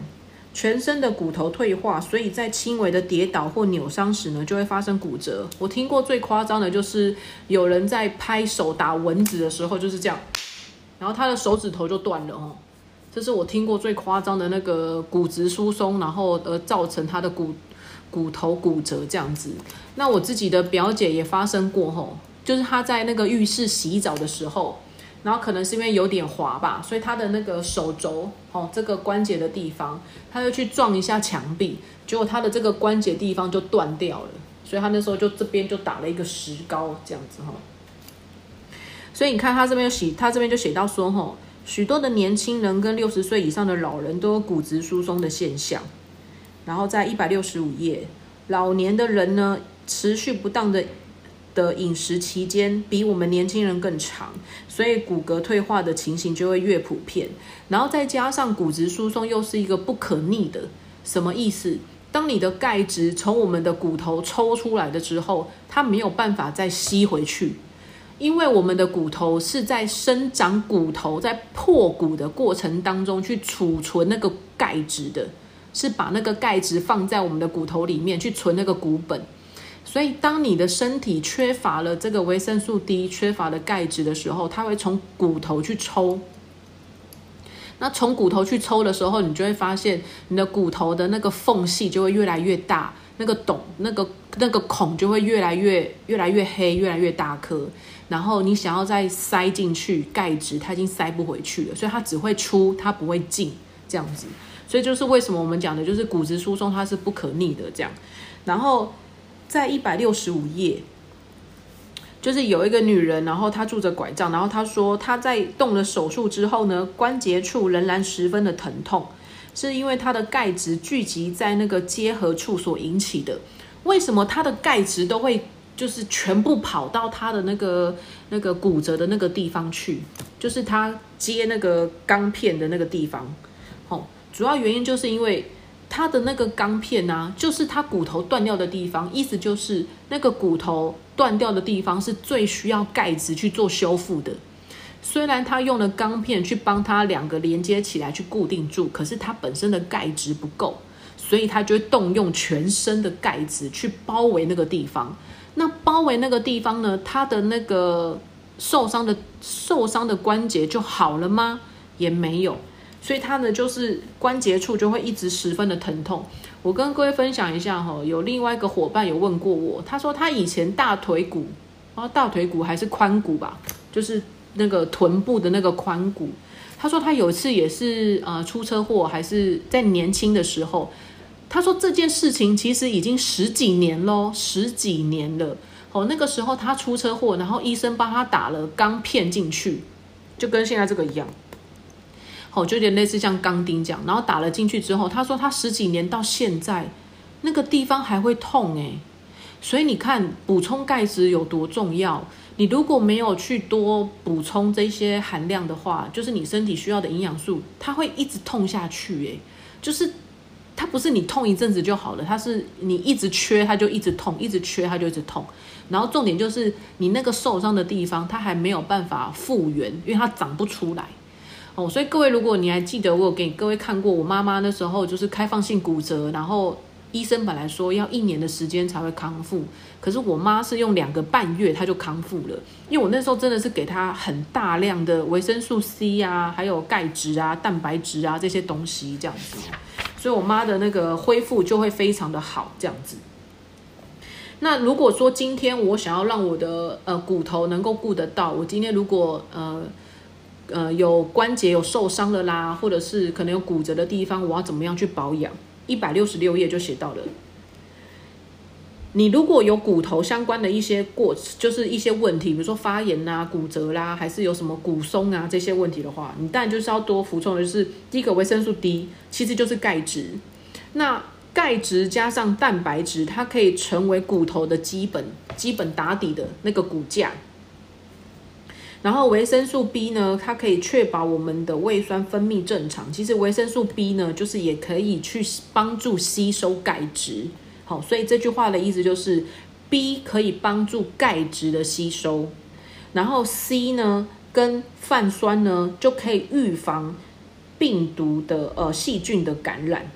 全身的骨头退化，所以在轻微的跌倒或扭伤时呢，就会发生骨折。我听过最夸张的就是有人在拍手打蚊子的时候就是这样，然后他的手指头就断了哦。这是我听过最夸张的那个骨质疏松，然后而造成他的骨骨头骨折这样子。那我自己的表姐也发生过吼，就是她在那个浴室洗澡的时候。然后可能是因为有点滑吧，所以他的那个手肘哦，这个关节的地方，他就去撞一下墙壁，结果他的这个关节地方就断掉了，所以他那时候就这边就打了一个石膏这样子哈。所以你看他这边写，他这边就写到说哈，许多的年轻人跟六十岁以上的老人都有骨质疏松的现象。然后在一百六十五页，老年的人呢，持续不当的。的饮食期间比我们年轻人更长，所以骨骼退化的情形就会越普遍。然后再加上骨质疏松又是一个不可逆的，什么意思？当你的钙质从我们的骨头抽出来的之后，它没有办法再吸回去，因为我们的骨头是在生长骨头在破骨的过程当中去储存那个钙质的，是把那个钙质放在我们的骨头里面去存那个骨本。所以，当你的身体缺乏了这个维生素 D，缺乏了钙质的时候，它会从骨头去抽。那从骨头去抽的时候，你就会发现你的骨头的那个缝隙就会越来越大，那个洞、那个那个孔就会越来越越来越黑，越来越大颗。然后你想要再塞进去钙质，它已经塞不回去了，所以它只会出，它不会进，这样子。所以就是为什么我们讲的就是骨质疏松它是不可逆的这样。然后。在一百六十五页，就是有一个女人，然后她拄着拐杖，然后她说她在动了手术之后呢，关节处仍然十分的疼痛，是因为她的钙质聚集在那个结合处所引起的。为什么她的钙质都会就是全部跑到她的那个那个骨折的那个地方去？就是她接那个钢片的那个地方。哦，主要原因就是因为。它的那个钢片呢，就是它骨头断掉的地方，意思就是那个骨头断掉的地方是最需要钙质去做修复的。虽然它用了钢片去帮它两个连接起来去固定住，可是它本身的钙质不够，所以它就会动用全身的钙质去包围那个地方。那包围那个地方呢，它的那个受伤的受伤的关节就好了吗？也没有。所以他呢，就是关节处就会一直十分的疼痛。我跟各位分享一下哈，有另外一个伙伴有问过我，他说他以前大腿骨，啊大腿骨还是髋骨吧，就是那个臀部的那个髋骨。他说他有一次也是呃出车祸，还是在年轻的时候。他说这件事情其实已经十几年喽，十几年了。哦，那个时候他出车祸，然后医生帮他打了钢片进去，就跟现在这个一样。好，就有点类似像钢钉这样，然后打了进去之后，他说他十几年到现在那个地方还会痛诶。所以你看补充钙质有多重要。你如果没有去多补充这些含量的话，就是你身体需要的营养素，它会一直痛下去诶，就是。它不是你痛一阵子就好了，它是你一直缺，它就一直痛，一直缺，它就一直痛。然后重点就是你那个受伤的地方，它还没有办法复原，因为它长不出来。哦，所以各位，如果你还记得我有给各位看过，我妈妈那时候就是开放性骨折，然后。医生本来说要一年的时间才会康复，可是我妈是用两个半月，她就康复了。因为我那时候真的是给她很大量的维生素 C 啊，还有钙质啊、蛋白质啊这些东西，这样子，所以我妈的那个恢复就会非常的好，这样子。那如果说今天我想要让我的呃骨头能够顾得到，我今天如果呃呃有关节有受伤了啦，或者是可能有骨折的地方，我要怎么样去保养？一百六十六页就写到了，你如果有骨头相关的一些过，就是一些问题，比如说发炎啊、骨折啦，还是有什么骨松啊这些问题的话，你当然就是要多服从的就是第一个维生素 D，其实就是钙质。那钙质加上蛋白质，它可以成为骨头的基本、基本打底的那个骨架。然后维生素 B 呢，它可以确保我们的胃酸分泌正常。其实维生素 B 呢，就是也可以去帮助吸收钙质。好，所以这句话的意思就是 B 可以帮助钙质的吸收，然后 C 呢跟泛酸呢就可以预防病毒的呃细菌的感染。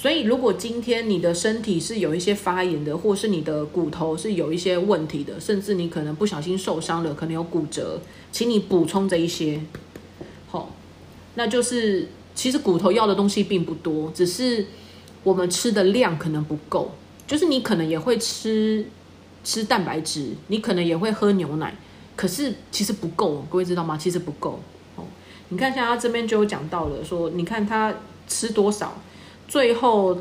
所以，如果今天你的身体是有一些发炎的，或是你的骨头是有一些问题的，甚至你可能不小心受伤了，可能有骨折，请你补充这一些。好，那就是其实骨头要的东西并不多，只是我们吃的量可能不够。就是你可能也会吃吃蛋白质，你可能也会喝牛奶，可是其实不够。各位知道吗？其实不够。哦，你看，一下他这边就有讲到了，说你看他吃多少。最后，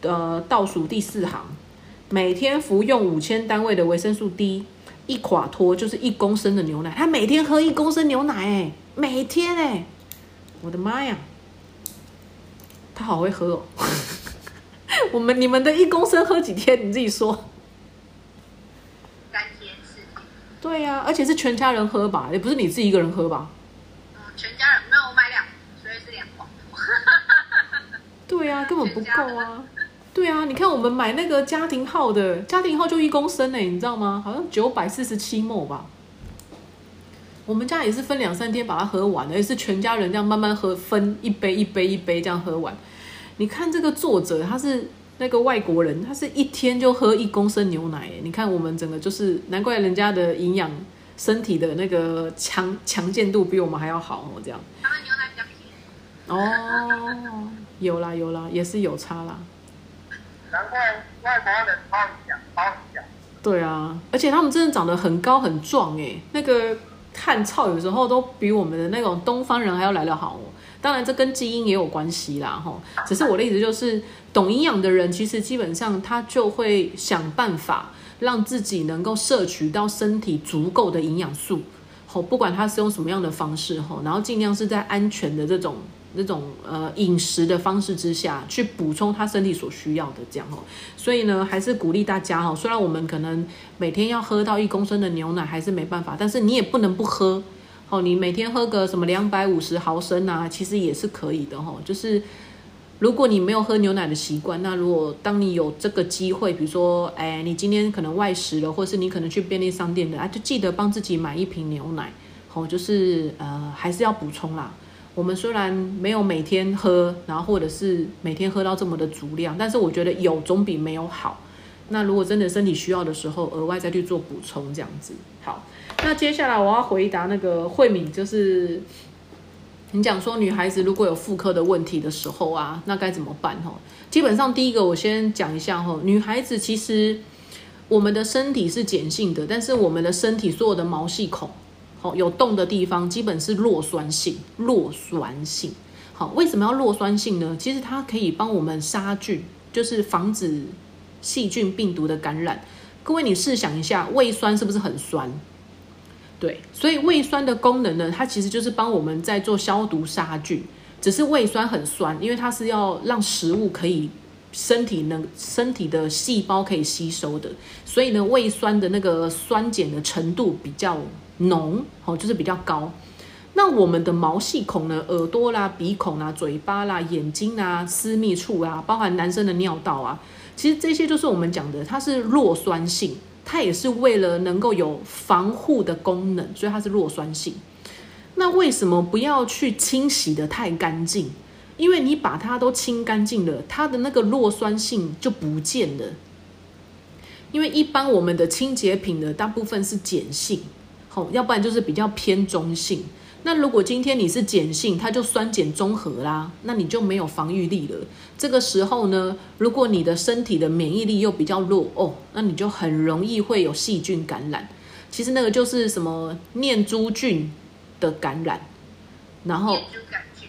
呃，倒数第四行，每天服用五千单位的维生素 D，一垮脱就是一公升的牛奶。他每天喝一公升牛奶，哎，每天哎，我的妈呀，他好会喝哦。我们你们的一公升喝几天？你自己说。三天四天。对呀，而且是全家人喝吧，也不是你自己一个人喝吧。嗯全家人没有我买两，所以是两桶。对啊，根本不够啊！对啊，你看我们买那个家庭号的，家庭号就一公升呢，你知道吗？好像九百四十七沫吧。我们家也是分两三天把它喝完的，也是全家人这样慢慢喝，分一杯一杯一杯这样喝完。你看这个作者，他是那个外国人，他是一天就喝一公升牛奶。你看我们整个就是，难怪人家的营养、身体的那个强强健度比我们还要好哦，这样。哦。有啦有啦，也是有差啦。难怪外国人超强超强。对啊，而且他们真的长得很高很壮哎，那个汉操有时候都比我们的那种东方人还要来得好哦。当然这跟基因也有关系啦哈。只是我的意思就是，懂营养的人其实基本上他就会想办法让自己能够摄取到身体足够的营养素，吼，不管他是用什么样的方式吼，然后尽量是在安全的这种。那种呃饮食的方式之下去补充他身体所需要的这样哦，所以呢还是鼓励大家哈，虽然我们可能每天要喝到一公升的牛奶还是没办法，但是你也不能不喝哦，你每天喝个什么两百五十毫升啊，其实也是可以的哈。就是如果你没有喝牛奶的习惯，那如果当你有这个机会，比如说哎你今天可能外食了，或是你可能去便利商店的啊，就记得帮自己买一瓶牛奶，好，就是呃还是要补充啦。我们虽然没有每天喝，然后或者是每天喝到这么的足量，但是我觉得有总比没有好。那如果真的身体需要的时候，额外再去做补充，这样子。好，那接下来我要回答那个慧敏，就是你讲说女孩子如果有妇科的问题的时候啊，那该怎么办？哈，基本上第一个我先讲一下哈，女孩子其实我们的身体是碱性的，但是我们的身体所有的毛细孔，好有洞的地方，基本是弱酸性，弱酸性。好，为什么要弱酸性呢？其实它可以帮我们杀菌，就是防止细菌、病毒的感染。各位，你试想一下，胃酸是不是很酸？对，所以胃酸的功能呢，它其实就是帮我们在做消毒杀菌。只是胃酸很酸，因为它是要让食物可以身体能身体的细胞可以吸收的，所以呢，胃酸的那个酸碱的程度比较浓，哦，就是比较高。那我们的毛细孔呢，耳朵啦、鼻孔啦、嘴巴啦、眼睛啊、私密处啊，包含男生的尿道啊，其实这些就是我们讲的，它是弱酸性，它也是为了能够有防护的功能，所以它是弱酸性。那为什么不要去清洗的太干净？因为你把它都清干净了，它的那个弱酸性就不见了。因为一般我们的清洁品的大部分是碱性，好，要不然就是比较偏中性。那如果今天你是碱性，它就酸碱中和啦，那你就没有防御力了。这个时候呢，如果你的身体的免疫力又比较弱哦，那你就很容易会有细菌感染。其实那个就是什么念珠菌。的感染，然后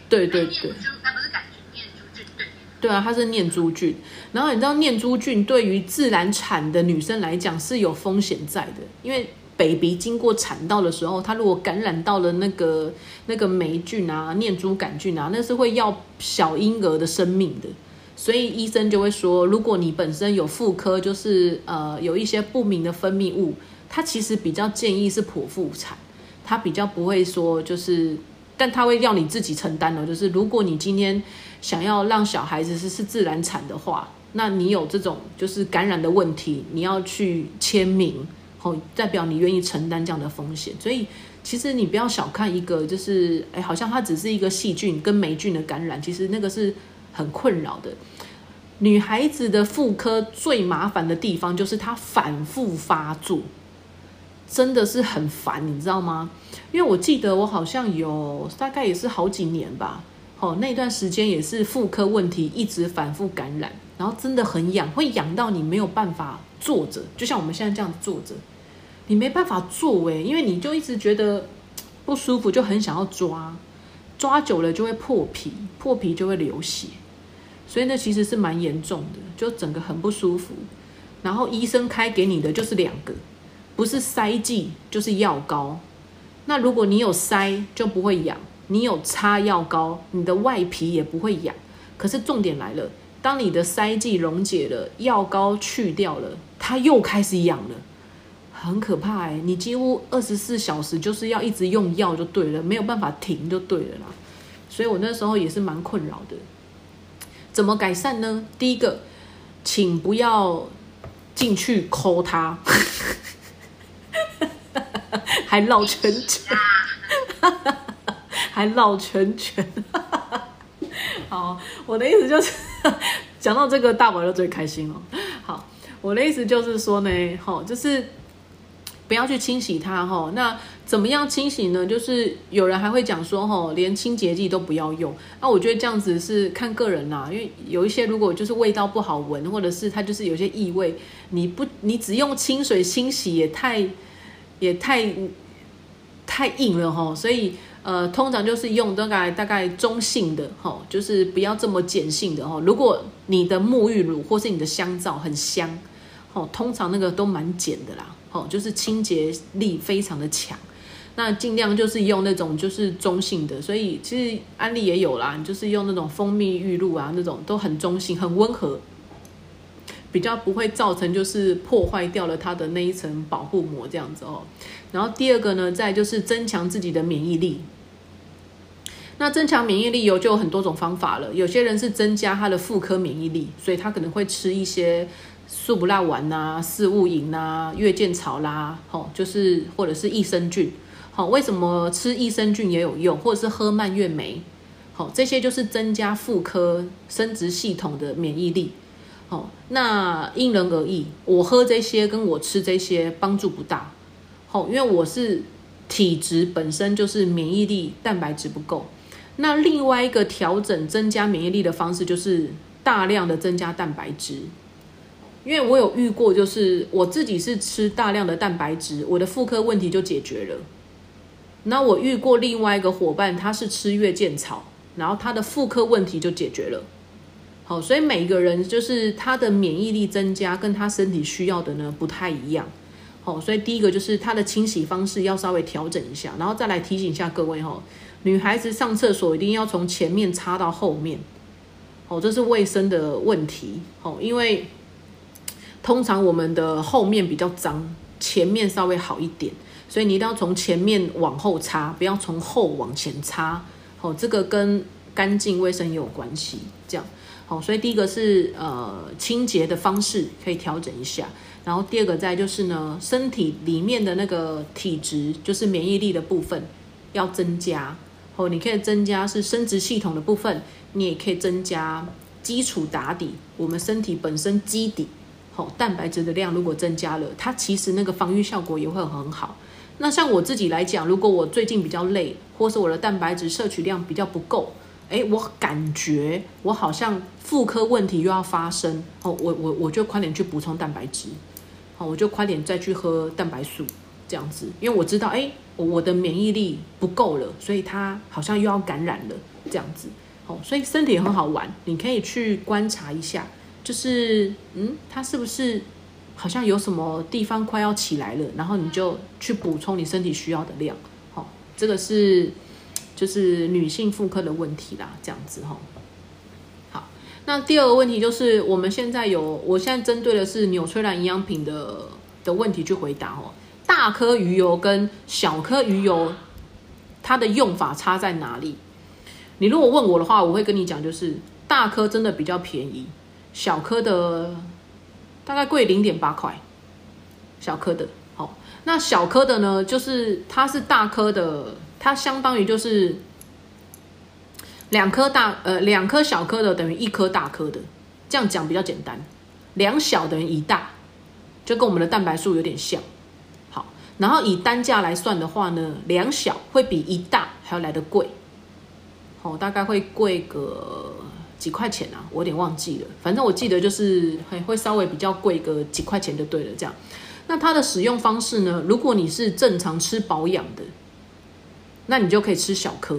对对对，那不是杆菌，念珠菌对。对啊，它是念珠菌。然后你知道念珠菌对于自然产的女生来讲是有风险在的，因为 baby 经过产道的时候，它如果感染到了那个那个霉菌啊、念珠杆菌啊，那是会要小婴儿的生命的。所以医生就会说，如果你本身有妇科，就是呃有一些不明的分泌物，它其实比较建议是剖腹产。他比较不会说，就是，但他会要你自己承担的。就是如果你今天想要让小孩子是是自然产的话，那你有这种就是感染的问题，你要去签名，哦代表你愿意承担这样的风险。所以其实你不要小看一个，就是哎，好像它只是一个细菌跟霉菌的感染，其实那个是很困扰的。女孩子的妇科最麻烦的地方就是它反复发作。真的是很烦，你知道吗？因为我记得我好像有大概也是好几年吧，哦，那段时间也是妇科问题一直反复感染，然后真的很痒，会痒到你没有办法坐着，就像我们现在这样坐着，你没办法做诶，因为你就一直觉得不舒服，就很想要抓，抓久了就会破皮，破皮就会流血，所以那其实是蛮严重的，就整个很不舒服。然后医生开给你的就是两个。不是塞剂就是药膏，那如果你有塞就不会痒，你有擦药膏，你的外皮也不会痒。可是重点来了，当你的塞剂溶解了，药膏去掉了，它又开始痒了，很可怕哎！你几乎二十四小时就是要一直用药就对了，没有办法停就对了啦。所以我那时候也是蛮困扰的。怎么改善呢？第一个，请不要进去抠它。还绕圈圈，还绕圈圈。好，我的意思就是，讲到这个大宝就最开心了。好，我的意思就是说呢，好，就是不要去清洗它，哈。那怎么样清洗呢？就是有人还会讲说，哈，连清洁剂都不要用。那我觉得这样子是看个人啦，因为有一些如果就是味道不好闻，或者是它就是有些异味，你不，你只用清水清洗也太。也太太硬了哈，所以呃，通常就是用大概大概中性的哈，就是不要这么碱性的哈。如果你的沐浴乳或是你的香皂很香，哦，通常那个都蛮碱的啦，哦，就是清洁力非常的强。那尽量就是用那种就是中性的，所以其实安利也有啦，就是用那种蜂蜜浴露啊，那种都很中性，很温和。比较不会造成就是破坏掉了它的那一层保护膜这样子哦。然后第二个呢，再就是增强自己的免疫力。那增强免疫力有就有很多种方法了。有些人是增加他的妇科免疫力，所以他可能会吃一些素不辣丸呐、四物饮呐、月见草啦，吼，就是或者是益生菌。好，为什么吃益生菌也有用，或者是喝蔓越莓？好，这些就是增加妇科生殖系统的免疫力。哦，那因人而异。我喝这些跟我吃这些帮助不大。哦，因为我是体质本身就是免疫力蛋白质不够。那另外一个调整增加免疫力的方式就是大量的增加蛋白质。因为我有遇过，就是我自己是吃大量的蛋白质，我的妇科问题就解决了。那我遇过另外一个伙伴，他是吃月见草，然后他的妇科问题就解决了。好，所以每个人就是他的免疫力增加，跟他身体需要的呢不太一样。好，所以第一个就是他的清洗方式要稍微调整一下，然后再来提醒一下各位哈，女孩子上厕所一定要从前面擦到后面。哦，这是卫生的问题。哦，因为通常我们的后面比较脏，前面稍微好一点。所以你一定要从前面往后擦，不要从后往前擦。好，这个跟干净卫生也有关系。这样，好，所以第一个是呃清洁的方式可以调整一下，然后第二个再就是呢，身体里面的那个体质，就是免疫力的部分要增加。哦，你可以增加是生殖系统的部分，你也可以增加基础打底，我们身体本身基底，好，蛋白质的量如果增加了，它其实那个防御效果也会很好。那像我自己来讲，如果我最近比较累，或是我的蛋白质摄取量比较不够，诶，我感觉我好像妇科问题又要发生哦，我我我就快点去补充蛋白质，好，我就快点再去喝蛋白素这样子，因为我知道，诶，我的免疫力不够了，所以它好像又要感染了这样子，好，所以身体很好玩，你可以去观察一下，就是嗯，它是不是？好像有什么地方快要起来了，然后你就去补充你身体需要的量，好，这个是就是女性妇科的问题啦，这样子哈。好，那第二个问题就是我们现在有，我现在针对的是纽崔莱营养品的的问题去回答哦。大颗鱼油跟小颗鱼油，它的用法差在哪里？你如果问我的话，我会跟你讲，就是大颗真的比较便宜，小颗的。大概贵零点八块，小颗的，好，那小颗的呢，就是它是大颗的，它相当于就是两颗大，呃，两颗小颗的等于一颗大颗的，这样讲比较简单，两小等于一大，就跟我们的蛋白素有点像，好，然后以单价来算的话呢，两小会比一大还要来的贵，好，大概会贵个。几块钱啊？我有点忘记了，反正我记得就是会会稍微比较贵个几块钱就对了。这样，那它的使用方式呢？如果你是正常吃保养的，那你就可以吃小颗。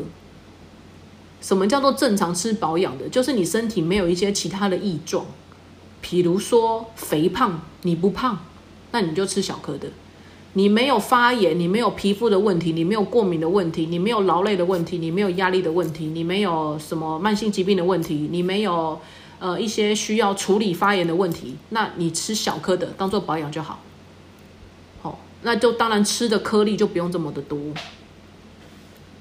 什么叫做正常吃保养的？就是你身体没有一些其他的异状，比如说肥胖，你不胖，那你就吃小颗的。你没有发炎，你没有皮肤的问题，你没有过敏的问题，你没有劳累的问题，你没有压力的问题，你没有什么慢性疾病的问题，你没有呃一些需要处理发炎的问题，那你吃小颗的当做保养就好。好，那就当然吃的颗粒就不用这么的多。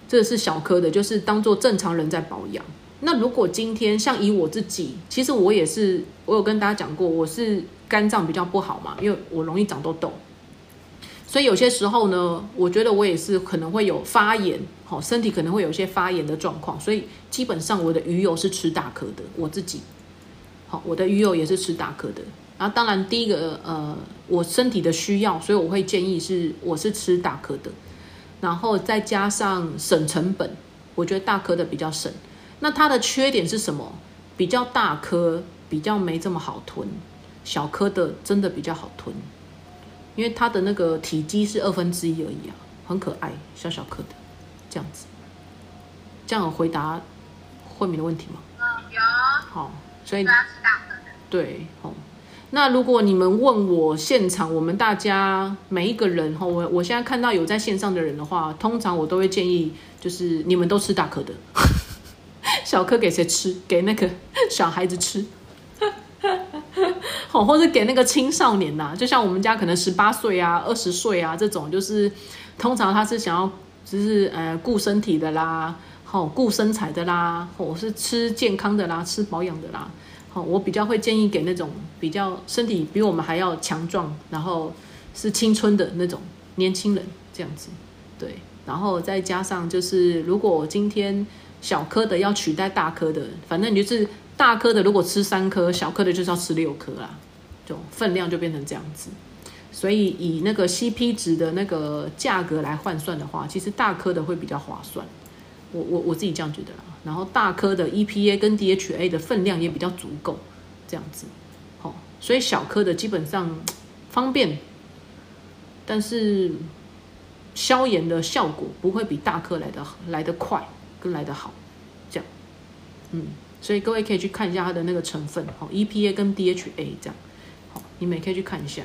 这是小颗的，就是当做正常人在保养。那如果今天像以我自己，其实我也是，我有跟大家讲过，我是肝脏比较不好嘛，因为我容易长痘痘。所以有些时候呢，我觉得我也是可能会有发炎，好，身体可能会有一些发炎的状况。所以基本上我的鱼油是吃大颗的，我自己，好，我的鱼油也是吃大颗的。然后当然第一个呃，我身体的需要，所以我会建议是我是吃大颗的，然后再加上省成本，我觉得大颗的比较省。那它的缺点是什么？比较大颗比较没这么好吞，小颗的真的比较好吞。因为它的那个体积是二分之一而已啊，很可爱，小小颗的，这样子，这样有回答慧敏的问题吗？嗯，有。好，所以大家大颗的。对，好。那如果你们问我现场，我们大家每一个人哈，我我现在看到有在线上的人的话，通常我都会建议，就是你们都吃大颗的，小颗给谁吃？给那个小孩子吃。哦，或者给那个青少年呐，就像我们家可能十八岁啊、二十岁啊这种，就是通常他是想要，就是呃顾身体的啦，好顾身材的啦，或是吃健康的啦、吃保养的啦。好，我比较会建议给那种比较身体比我们还要强壮，然后是青春的那种年轻人这样子。对，然后再加上就是，如果今天小颗的要取代大颗的，反正你就是。大颗的如果吃三颗，小颗的就是要吃六颗啦，就分量就变成这样子。所以以那个 CP 值的那个价格来换算的话，其实大颗的会比较划算。我我我自己这样觉得啦。然后大颗的 EPA 跟 DHA 的分量也比较足够，这样子。好，所以小颗的基本上方便，但是消炎的效果不会比大颗来的来的快，跟来的好，这样，嗯，所以各位可以去看一下它的那个成分，好，EPA 跟 DHA 这样，好，你们也可以去看一下。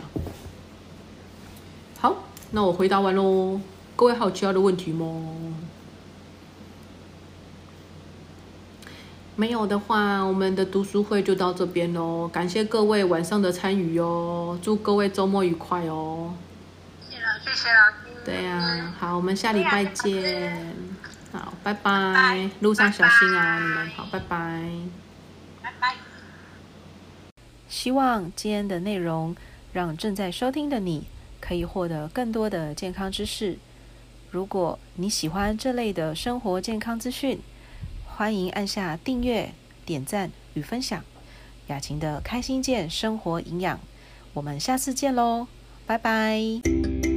好，那我回答完喽，各位还有其他的问题吗？没有的话，我们的读书会就到这边喽。感谢各位晚上的参与哦，祝各位周末愉快哦。谢谢老谢谢老师。对呀、好，我们下礼拜见。好，拜拜，路上小心啊，你们好，拜拜。拜拜。希望今天的内容让正在收听的你可以获得更多的健康知识。如果你喜欢这类的生活健康资讯，欢迎按下订阅、点赞与分享。雅琴的开心健生活营养，我们下次见喽，拜拜。